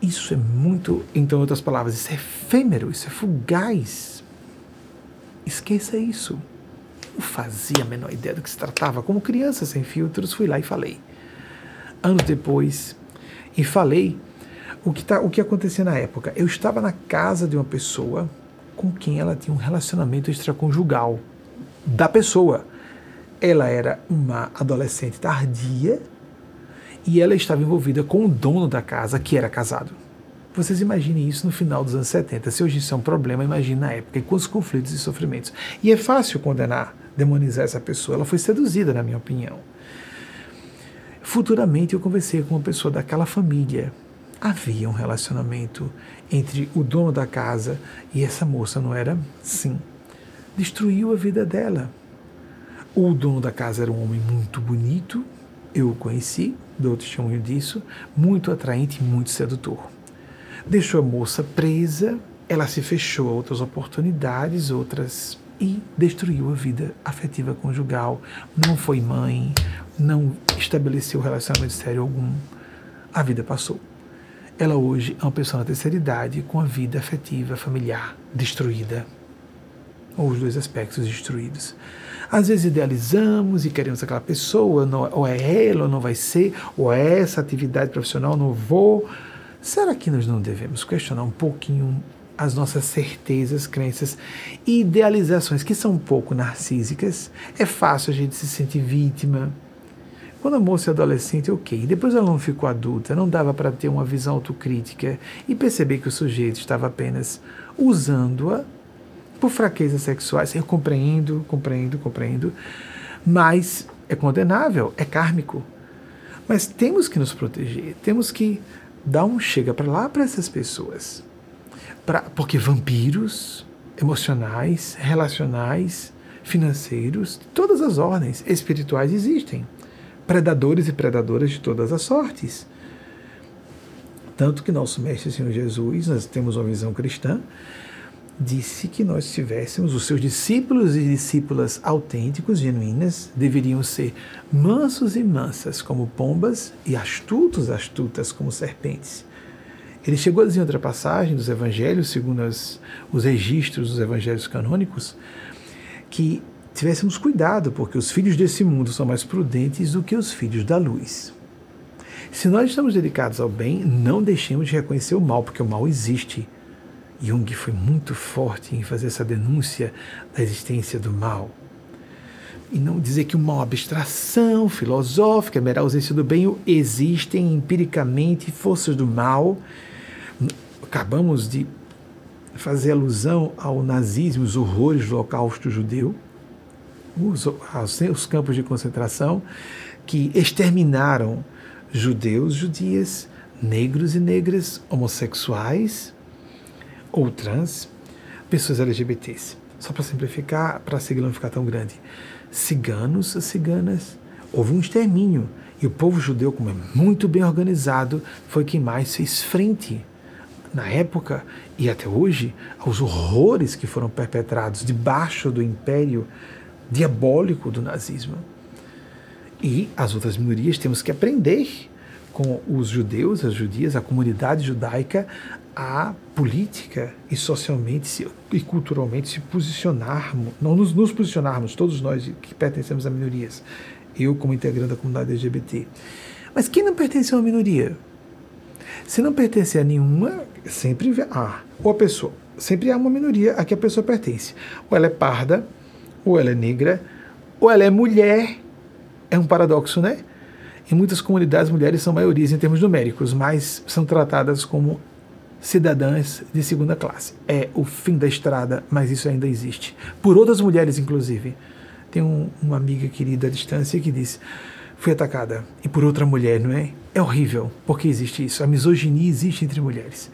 Isso é muito, então, outras palavras, isso é efêmero, isso é fugaz. Esqueça isso. Não fazia a menor ideia do que se tratava. Como criança sem filtros, fui lá e falei. Anos depois, e falei o que, tá, o que acontecia na época. Eu estava na casa de uma pessoa com quem ela tinha um relacionamento extraconjugal. Da pessoa. Ela era uma adolescente tardia e ela estava envolvida com o dono da casa, que era casado. Vocês imaginem isso no final dos anos 70. Se hoje isso é um problema, imagine na época, e quantos conflitos e sofrimentos. E é fácil condenar, demonizar essa pessoa. Ela foi seduzida, na minha opinião. Futuramente eu conversei com uma pessoa daquela família. Havia um relacionamento entre o dono da casa e essa moça, não era? Sim. Destruiu a vida dela. O dono da casa era um homem muito bonito, eu o conheci, dou testemunho disso, muito atraente e muito sedutor. Deixou a moça presa, ela se fechou a outras oportunidades, outras e destruiu a vida afetiva conjugal. Não foi mãe, não estabeleceu relacionamento sério algum. A vida passou. Ela hoje é uma pessoa na terceira idade com a vida afetiva familiar destruída, ou os dois aspectos destruídos. Às vezes idealizamos e queremos aquela pessoa, não, ou é ela, ou não vai ser, ou é essa atividade profissional, não vou. Será que nós não devemos questionar um pouquinho as nossas certezas, crenças e idealizações que são um pouco narcísicas? É fácil a gente se sentir vítima. Quando a moça é adolescente, ok. Depois ela não ficou adulta, não dava para ter uma visão autocrítica e perceber que o sujeito estava apenas usando-a por fraquezas sexuais. Eu compreendo, compreendo, compreendo, mas é condenável, é kármico. Mas temos que nos proteger, temos que dar um chega para lá para essas pessoas. Pra, porque vampiros emocionais, relacionais, financeiros, todas as ordens espirituais existem. Predadores e predadoras de todas as sortes. Tanto que nosso Mestre Senhor Jesus, nós temos uma visão cristã, disse que nós tivéssemos os seus discípulos e discípulas autênticos, genuínas, deveriam ser mansos e mansas como pombas e astutos, astutas como serpentes. Ele chegou a dizer em outra passagem dos evangelhos, segundo as, os registros dos evangelhos canônicos, que tivéssemos cuidado, porque os filhos desse mundo são mais prudentes do que os filhos da luz. Se nós estamos dedicados ao bem, não deixemos de reconhecer o mal, porque o mal existe. Jung foi muito forte em fazer essa denúncia da existência do mal. E não dizer que o mal é abstração filosófica, mera ausência do bem, existem empiricamente forças do mal. Acabamos de fazer alusão ao nazismo, os horrores do holocausto judeu, os, os campos de concentração que exterminaram judeus, judias, negros e negras, homossexuais ou trans, pessoas LGBTs. Só para simplificar, para a sigla não ficar tão grande. Ciganos, ciganas. Houve um extermínio. E o povo judeu, como é muito bem organizado, foi quem mais fez frente na época e até hoje aos horrores que foram perpetrados debaixo do império diabólico do nazismo. E as outras minorias temos que aprender com os judeus, as judias, a comunidade judaica, a política e socialmente e culturalmente se posicionarmos, não nos, nos posicionarmos, todos nós que pertencemos a minorias, eu como integrante da comunidade LGBT. Mas quem não pertence a uma minoria? Se não pertence a nenhuma, sempre há. Ou a pessoa, sempre há uma minoria a que a pessoa pertence. Ou ela é parda, ou ela é negra, ou ela é mulher. É um paradoxo, né? Em muitas comunidades, mulheres são maiorias em termos numéricos, mas são tratadas como cidadãs de segunda classe. É o fim da estrada, mas isso ainda existe. Por outras mulheres, inclusive. Tem um, uma amiga querida à distância que disse: fui atacada. E por outra mulher, não é? É horrível, porque existe isso. A misoginia existe entre mulheres.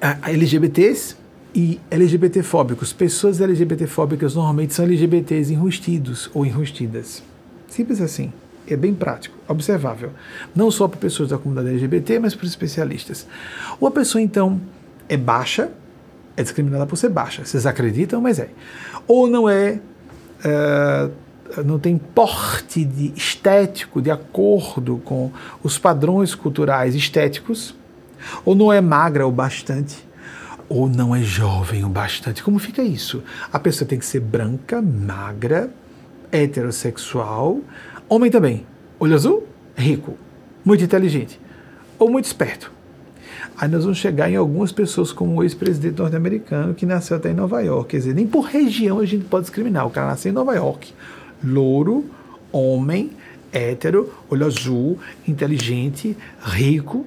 A LGBTs e LGBTfóbicos. Pessoas LGBTfóbicas normalmente são LGBTs enrustidos ou enrustidas. Simples assim. É bem prático, observável. Não só para pessoas da comunidade LGBT, mas para especialistas. Ou a pessoa, então, é baixa, é discriminada por ser baixa. Vocês acreditam, mas é. Ou não é. Uh, não tem porte de estético de acordo com os padrões culturais estéticos, ou não é magra o bastante, ou não é jovem o bastante. Como fica isso? A pessoa tem que ser branca, magra, heterossexual, homem também, olho azul, rico, muito inteligente, ou muito esperto. Aí nós vamos chegar em algumas pessoas como o ex-presidente norte-americano que nasceu até em Nova York. Quer dizer, nem por região a gente pode discriminar. O cara nasceu em Nova York louro, homem, hétero, olho azul, inteligente, rico.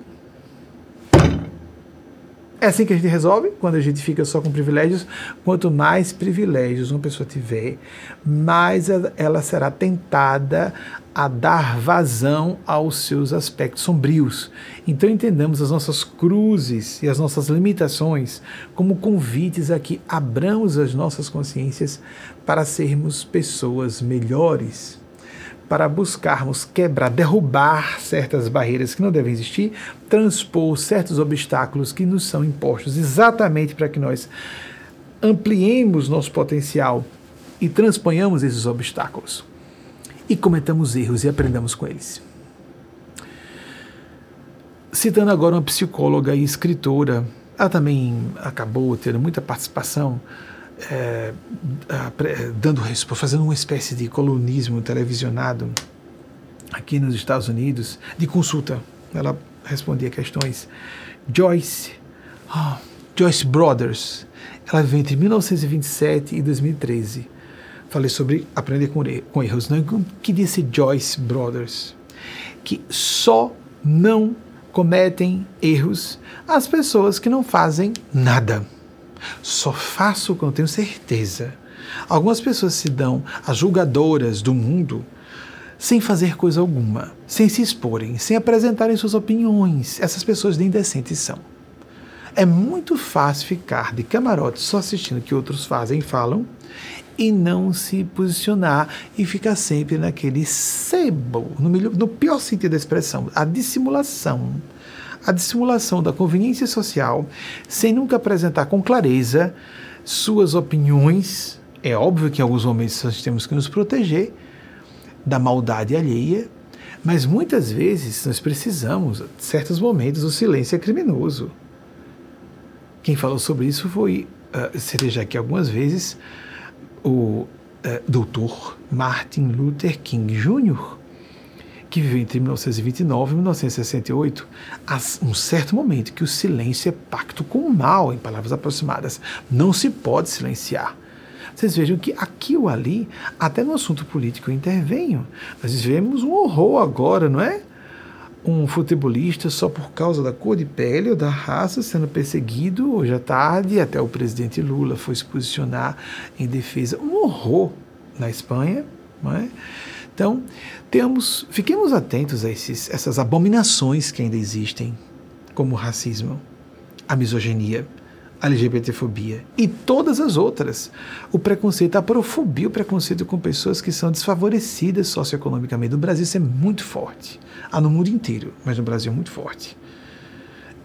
É assim que a gente resolve quando a gente fica só com privilégios. Quanto mais privilégios uma pessoa tiver, mais ela será tentada a dar vazão aos seus aspectos sombrios. Então entendamos as nossas cruzes e as nossas limitações como convites a que abramos as nossas consciências para sermos pessoas melhores, para buscarmos quebrar, derrubar certas barreiras que não devem existir, transpor certos obstáculos que nos são impostos exatamente para que nós ampliemos nosso potencial e transponhamos esses obstáculos e cometamos erros e aprendamos com eles. Citando agora uma psicóloga e escritora, ela também acabou tendo muita participação, é, dando fazendo uma espécie de colunismo televisionado aqui nos Estados Unidos, de consulta. Ela respondia questões. Joyce, oh, Joyce Brothers, ela viveu entre 1927 e 2013 falei sobre aprender com, com erros. Não? Que disse Joyce Brothers? Que só não cometem erros as pessoas que não fazem nada. Só faço quando tenho certeza. Algumas pessoas se dão as julgadoras do mundo sem fazer coisa alguma, sem se exporem, sem apresentarem suas opiniões. Essas pessoas nem decentes são. É muito fácil ficar de camarote só assistindo o que outros fazem e falam e não se posicionar e ficar sempre naquele sebo, no, no pior sentido da expressão, a dissimulação. A dissimulação da conveniência social, sem nunca apresentar com clareza suas opiniões. É óbvio que em alguns momentos nós temos que nos proteger da maldade alheia, mas muitas vezes nós precisamos, em certos momentos, o silêncio é criminoso. Quem falou sobre isso foi, uh, citei já aqui algumas vezes, o é, doutor Martin Luther King Jr., que viveu entre 1929 e 1968, há um certo momento que o silêncio é pacto com o mal, em palavras aproximadas. Não se pode silenciar. Vocês vejam que aqui ou ali, até no assunto político eu intervenho. Nós vivemos um horror agora, não é? Um futebolista só por causa da cor de pele ou da raça sendo perseguido hoje à tarde, até o presidente Lula foi se posicionar em defesa. Um horror na Espanha, não é? Então, temos, fiquemos atentos a esses, essas abominações que ainda existem, como o racismo, a misoginia, a LGBTfobia e todas as outras. O preconceito, a profobia, o preconceito com pessoas que são desfavorecidas socioeconomicamente. No Brasil isso é muito forte. Ah, no mundo inteiro, mas no Brasil é muito forte.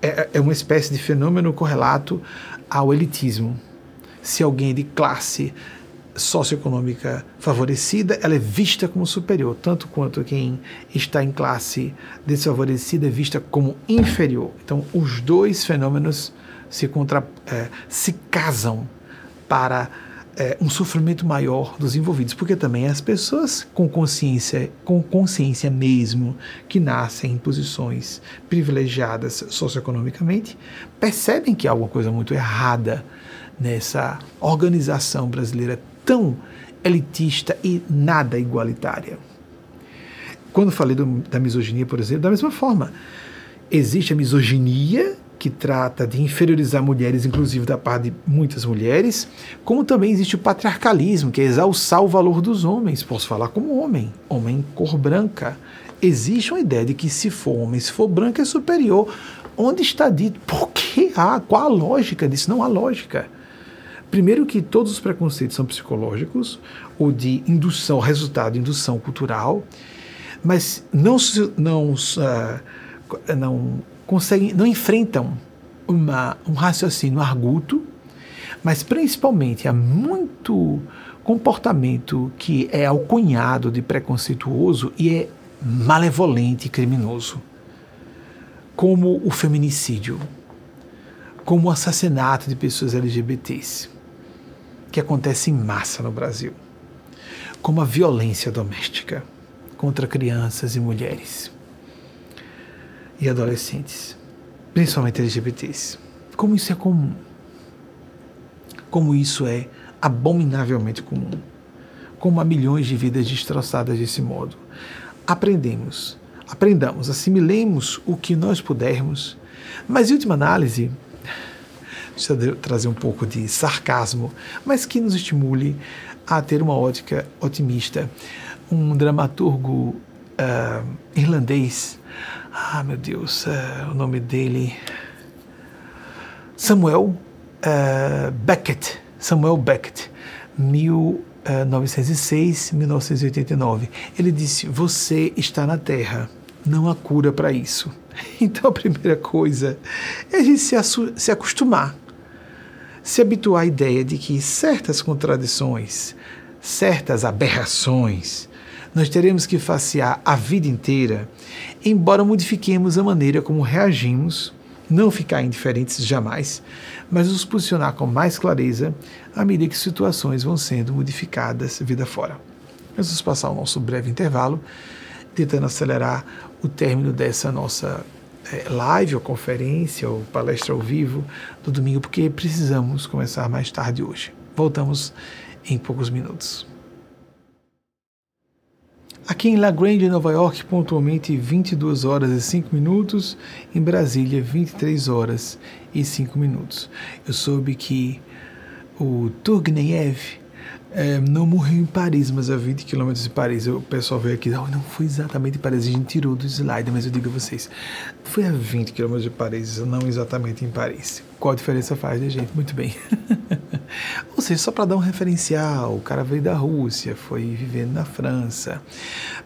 É, é uma espécie de fenômeno correlato ao elitismo. Se alguém de classe socioeconômica favorecida, ela é vista como superior, tanto quanto quem está em classe desfavorecida é vista como inferior. Então, os dois fenômenos se, contra, é, se casam para é, um sofrimento maior dos envolvidos, porque também as pessoas com consciência, com consciência mesmo, que nascem em posições privilegiadas socioeconomicamente, percebem que há alguma coisa muito errada nessa organização brasileira tão elitista e nada igualitária. Quando falei do, da misoginia, por exemplo, da mesma forma, existe a misoginia que trata de inferiorizar mulheres, inclusive da parte de muitas mulheres, como também existe o patriarcalismo, que é exalçar o valor dos homens. Posso falar como homem, homem cor branca. Existe uma ideia de que se for homem, se for branco, é superior. Onde está dito? Por que há? Qual a lógica disso? Não há lógica. Primeiro que todos os preconceitos são psicológicos, ou de indução, resultado de indução cultural, mas não, não, uh, não conseguem, não enfrentam uma, um raciocínio arguto, mas principalmente há muito comportamento que é alcunhado de preconceituoso e é malevolente e criminoso, como o feminicídio, como o assassinato de pessoas LGBTs que acontece em massa no Brasil, como a violência doméstica contra crianças e mulheres e adolescentes, principalmente LGBTs. Como isso é comum. Como isso é abominavelmente comum. Como há milhões de vidas destroçadas desse modo. Aprendemos, aprendamos, assimilemos o que nós pudermos, mas em última análise, Deixa eu trazer um pouco de sarcasmo, mas que nos estimule a ter uma ótica otimista. Um dramaturgo uh, irlandês, ah meu Deus, uh, o nome dele, Samuel uh, Beckett, Samuel Beckett, 1906-1989. Ele disse: Você está na Terra, não há cura para isso. Então a primeira coisa é a gente se, se acostumar se habituar à ideia de que certas contradições, certas aberrações, nós teremos que facear a vida inteira, embora modifiquemos a maneira como reagimos, não ficar indiferentes jamais, mas nos posicionar com mais clareza à medida que situações vão sendo modificadas vida fora. Vamos passar o nosso breve intervalo, tentando acelerar o término dessa nossa live ou conferência ou palestra ao vivo do domingo, porque precisamos começar mais tarde hoje. Voltamos em poucos minutos. Aqui em La Grande, Nova York, pontualmente 22 horas e 5 minutos, em Brasília, 23 horas e 5 minutos. Eu soube que o Turgnev é, não morreu em Paris, mas a 20 quilômetros de Paris. O pessoal veio aqui, oh, não foi exatamente Paris, a gente tirou do slide, mas eu digo a vocês, foi a 20 quilômetros de Paris, não exatamente em Paris. Qual a diferença faz, né, gente? Muito bem. Ou seja, só para dar um referencial, o cara veio da Rússia, foi vivendo na França.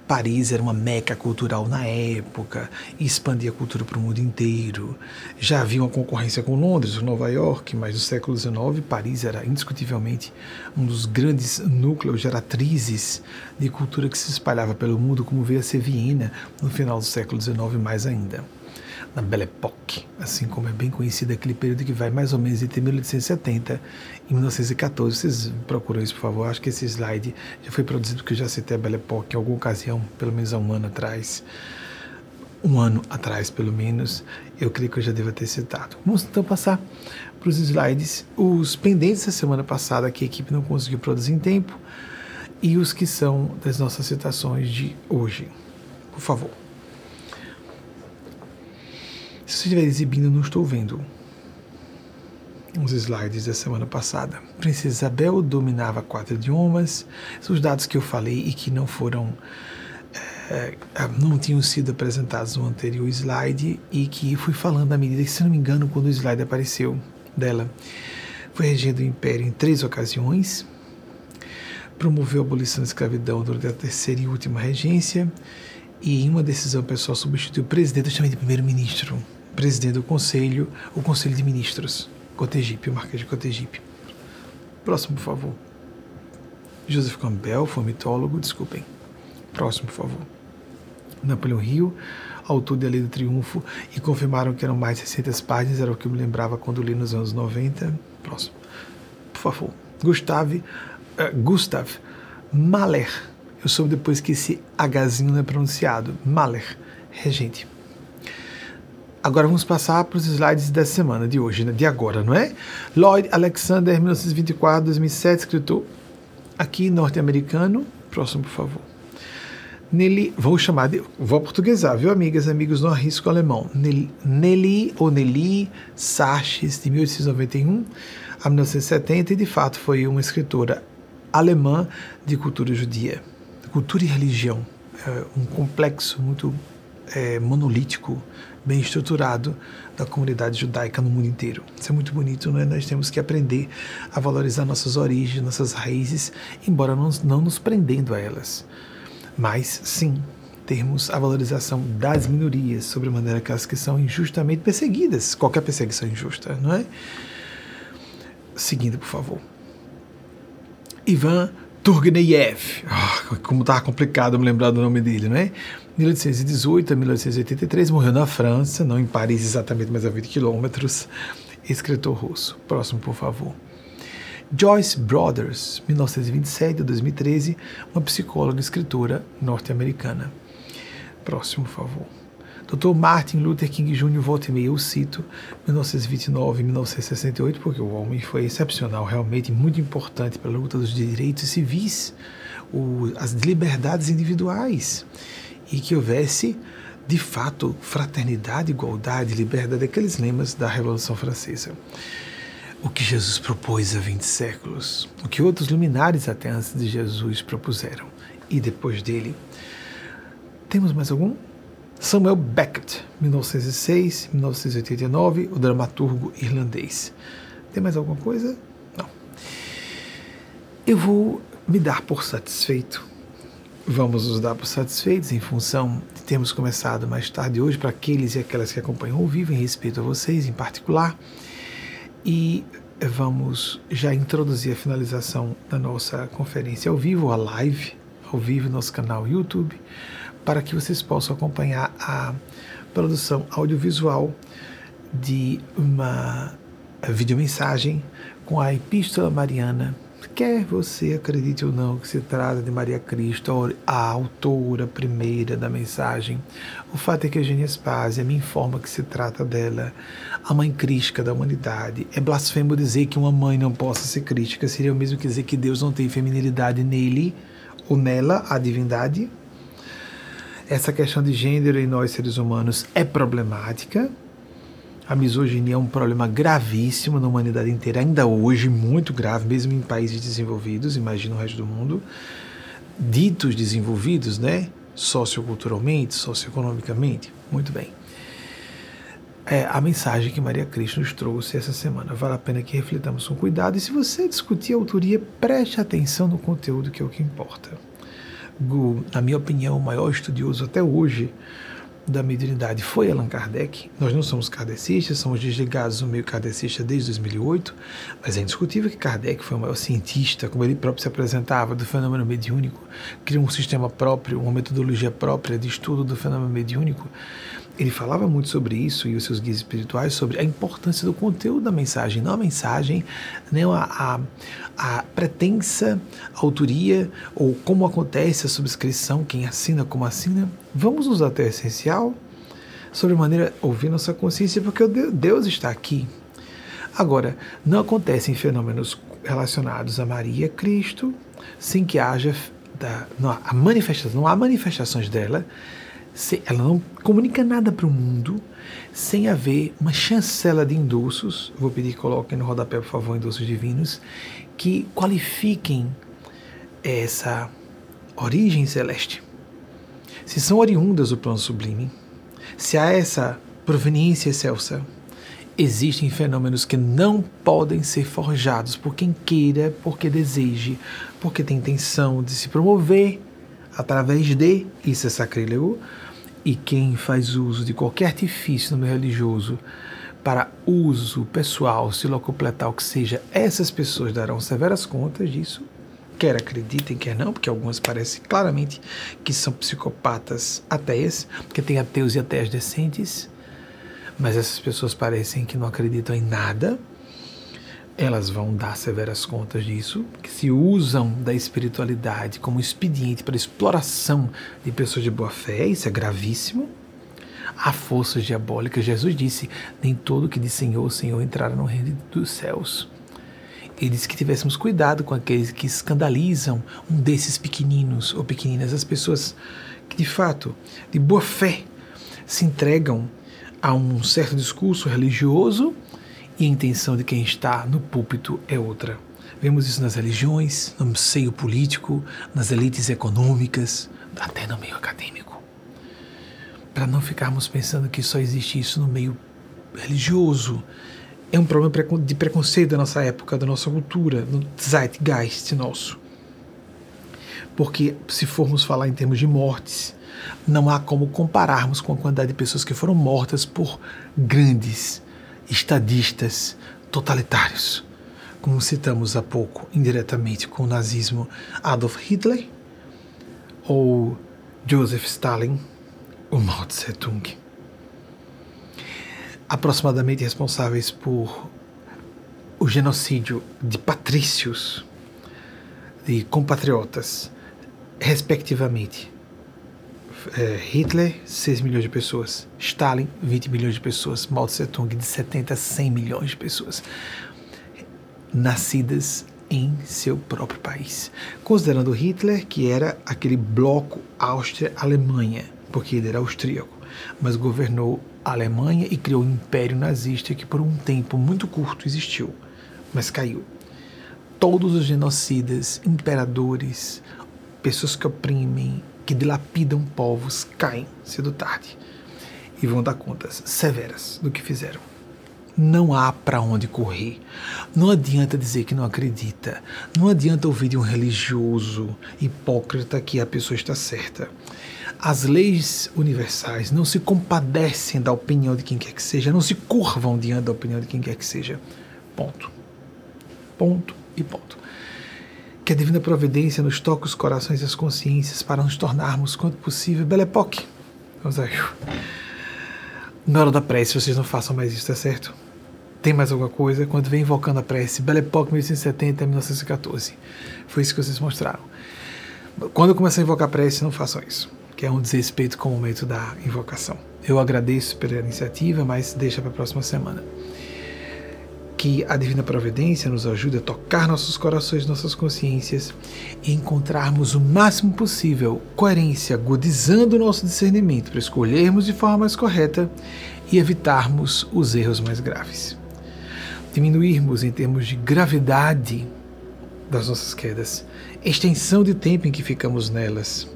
Paris era uma meca cultural na época expandia a cultura para o mundo inteiro. Já havia uma concorrência com Londres, Nova York, mas no século XIX, Paris era indiscutivelmente um dos grandes núcleos geratrizes de cultura que se espalhava pelo mundo, como veio a ser Viena no final do século XIX mais ainda. Na Belle Époque, assim como é bem conhecido aquele período que vai mais ou menos entre 1870 e 1914. Vocês procuram isso, por favor. Acho que esse slide já foi produzido porque eu já citei a Belle Époque em alguma ocasião, pelo menos há um ano atrás. Um ano atrás, pelo menos, eu creio que eu já devo ter citado. Vamos então passar para os slides. Os pendentes da semana passada que a equipe não conseguiu produzir em tempo e os que são das nossas citações de hoje. Por favor. Se estiver exibindo, não estou vendo os slides da semana passada. Princesa Isabel dominava quatro idiomas. Os dados que eu falei e que não foram. É, não tinham sido apresentados no anterior slide e que fui falando à medida que, se não me engano, quando o slide apareceu dela, foi regendo o império em três ocasiões, promoveu a abolição da escravidão durante a terceira e última regência, e em uma decisão pessoal substituiu o presidente, eu de primeiro-ministro, presidente do conselho, o conselho de ministros, Cotegipe, o Marquês de Cotegipe. Próximo, por favor. Joseph Campbell, foi mitólogo, desculpem. Próximo, por favor. Napoleão Hill, autor de A Lei do Triunfo, e confirmaram que eram mais de 600 páginas, era o que eu me lembrava quando li nos anos 90. Próximo. Por favor. Gustave, uh, Gustav Mahler, eu soube depois que esse Hzinho não é pronunciado. Mahler, regente. Agora vamos passar para os slides da semana, de hoje, né? de agora, não é? Lloyd Alexander, 1924, 2007, escritor aqui norte-americano. Próximo, por favor. Nelly, vou chamar de. Vou portuguesar, viu, amigas amigos? Não arrisco alemão. Nelly ou Nelly Sarches, de 1891 a 1970, e de fato foi uma escritora alemã de cultura judia cultura e religião, é um complexo muito é, monolítico, bem estruturado da comunidade judaica no mundo inteiro. Isso é muito bonito, né? Nós temos que aprender a valorizar nossas origens, nossas raízes, embora não, não nos prendendo a elas. Mas, sim, termos a valorização das minorias, sobre a maneira aquelas que são injustamente perseguidas. Qualquer perseguição é injusta, não é? Seguindo, por favor. Ivan Turgenev. Oh, como estava complicado me lembrar do nome dele, né? 1818 a 1883, morreu na França, não em Paris exatamente, mas a 20 quilômetros. Escritor russo. Próximo, por favor. Joyce Brothers, 1927 a 2013, uma psicóloga e escritora norte-americana. Próximo, por favor. Dr. Martin Luther King Jr., volta e meia, eu cito 1929 e 1968, porque o homem foi excepcional, realmente muito importante para a luta dos direitos civis, o, as liberdades individuais, e que houvesse, de fato, fraternidade, igualdade, liberdade, aqueles lemas da Revolução Francesa. O que Jesus propôs há 20 séculos, o que outros luminares até antes de Jesus propuseram, e depois dele. Temos mais algum? Samuel Beckett, 1906-1989, o dramaturgo irlandês. Tem mais alguma coisa? Não. Eu vou me dar por satisfeito. Vamos nos dar por satisfeitos em função de termos começado mais tarde hoje para aqueles e aquelas que acompanham ao vivo, em respeito a vocês em particular. E vamos já introduzir a finalização da nossa conferência ao vivo, a live, ao vivo no nosso canal YouTube para que vocês possam acompanhar a produção audiovisual de uma videomensagem com a Epístola Mariana. Quer você acredite ou não que se trata de Maria Cristo, a autora primeira da mensagem, o fato é que Eugênia Spásia me informa que se trata dela, a mãe crítica da humanidade. É blasfemo dizer que uma mãe não possa ser crítica, seria o mesmo que dizer que Deus não tem feminilidade nele ou nela, a divindade, essa questão de gênero em nós seres humanos é problemática. A misoginia é um problema gravíssimo na humanidade inteira, ainda hoje, muito grave, mesmo em países desenvolvidos, imagina o resto do mundo, ditos desenvolvidos, né? Socioculturalmente, socioeconomicamente. Muito bem. É a mensagem que Maria Cristo nos trouxe essa semana. Vale a pena que reflitamos com cuidado. E se você discutir a autoria, preste atenção no conteúdo, que é o que importa na minha opinião, o maior estudioso até hoje da mediunidade foi Allan Kardec. Nós não somos kardecistas, somos desligados do meio kardecista desde 2008, mas é indiscutível que Kardec foi o maior cientista, como ele próprio se apresentava, do fenômeno mediúnico, criou um sistema próprio, uma metodologia própria de estudo do fenômeno mediúnico. Ele falava muito sobre isso e os seus guias espirituais sobre a importância do conteúdo da mensagem, não a mensagem, nem a, a, a pretensa autoria ou como acontece a subscrição, quem assina, como assina. Vamos usar até o essencial, sobre maneira ouvir nossa consciência, porque Deus está aqui. Agora, não acontecem fenômenos relacionados a Maria Cristo sem que haja da, não, a manifestação, não há manifestações dela ela não comunica nada para o mundo sem haver uma chancela de endossos. Vou pedir que coloquem no rodapé, por favor, endossos divinos, que qualifiquem essa origem celeste. Se são oriundas do plano sublime, se há essa proveniência excelsa, existem fenômenos que não podem ser forjados por quem queira, porque deseje, porque tem intenção de se promover através de, isso é sacrílego, e quem faz uso de qualquer artifício no meio religioso para uso pessoal, se locupletar, o que seja, essas pessoas darão severas contas disso, quer acreditem, quer não, porque algumas parecem claramente que são psicopatas ateias, porque tem ateus e ateias decentes, mas essas pessoas parecem que não acreditam em nada, elas vão dar severas contas disso, que se usam da espiritualidade como expediente para exploração de pessoas de boa fé, isso é gravíssimo. Há forças diabólicas, Jesus disse: nem todo que diz Senhor, Senhor entrará no reino dos céus. Ele disse que tivéssemos cuidado com aqueles que escandalizam um desses pequeninos ou pequeninas, as pessoas que de fato, de boa fé, se entregam a um certo discurso religioso e a intenção de quem está no púlpito é outra. Vemos isso nas religiões, no seio político, nas elites econômicas, até no meio acadêmico. Para não ficarmos pensando que só existe isso no meio religioso. É um problema de preconceito da nossa época, da nossa cultura, no zeitgeist nosso. Porque se formos falar em termos de mortes, não há como compararmos com a quantidade de pessoas que foram mortas por grandes estadistas totalitários, como citamos há pouco indiretamente com o nazismo Adolf Hitler ou Joseph Stalin ou Mao Tse Tung. Aproximadamente responsáveis por o genocídio de patrícios, de compatriotas, respectivamente, é, Hitler, 6 milhões de pessoas. Stalin, 20 milhões de pessoas. Mao Tse Tung, de 70 a 100 milhões de pessoas. Nascidas em seu próprio país. Considerando Hitler, que era aquele bloco Áustria-Alemanha, porque ele era austríaco, mas governou a Alemanha e criou o império nazista que por um tempo muito curto existiu, mas caiu. Todos os genocidas, imperadores, pessoas que oprimem, que dilapidam povos caem cedo tarde e vão dar contas severas do que fizeram. Não há para onde correr. Não adianta dizer que não acredita. Não adianta ouvir de um religioso hipócrita que a pessoa está certa. As leis universais não se compadecem da opinião de quem quer que seja, não se curvam diante da opinião de quem quer que seja. Ponto. Ponto e ponto que a divina providência nos toque os corações e as consciências para nos tornarmos, quanto possível, Belepoque. Vamos aí. Na hora da prece, vocês não façam mais isso, tá certo? Tem mais alguma coisa? Quando vem invocando a prece, Belepoque 1870 a 1914. Foi isso que vocês mostraram. Quando eu começar a invocar a prece, não façam isso, que é um desrespeito com o momento da invocação. Eu agradeço pela iniciativa, mas deixa para a próxima semana que a Divina Providência nos ajude a tocar nossos corações, nossas consciências e encontrarmos o máximo possível coerência, agudizando o nosso discernimento para escolhermos de forma mais correta e evitarmos os erros mais graves. Diminuirmos em termos de gravidade das nossas quedas, extensão de tempo em que ficamos nelas,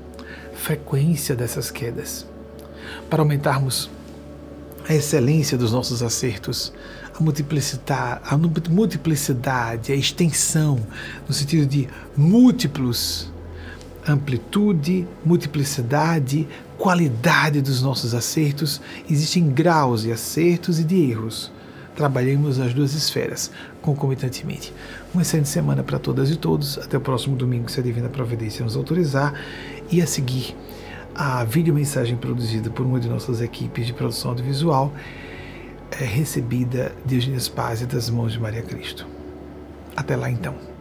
frequência dessas quedas, para aumentarmos a excelência dos nossos acertos, a multiplicidade, a multiplicidade, a extensão, no sentido de múltiplos, amplitude, multiplicidade, qualidade dos nossos acertos. Existem graus de acertos e de erros. Trabalhemos as duas esferas concomitantemente. Uma excelente semana para todas e todos. Até o próximo domingo, se a Divina Providência nos autorizar. E a seguir, a videomensagem produzida por uma de nossas equipes de produção audiovisual é recebida de Eugênia Spazia das mãos de Maria Cristo. Até lá então.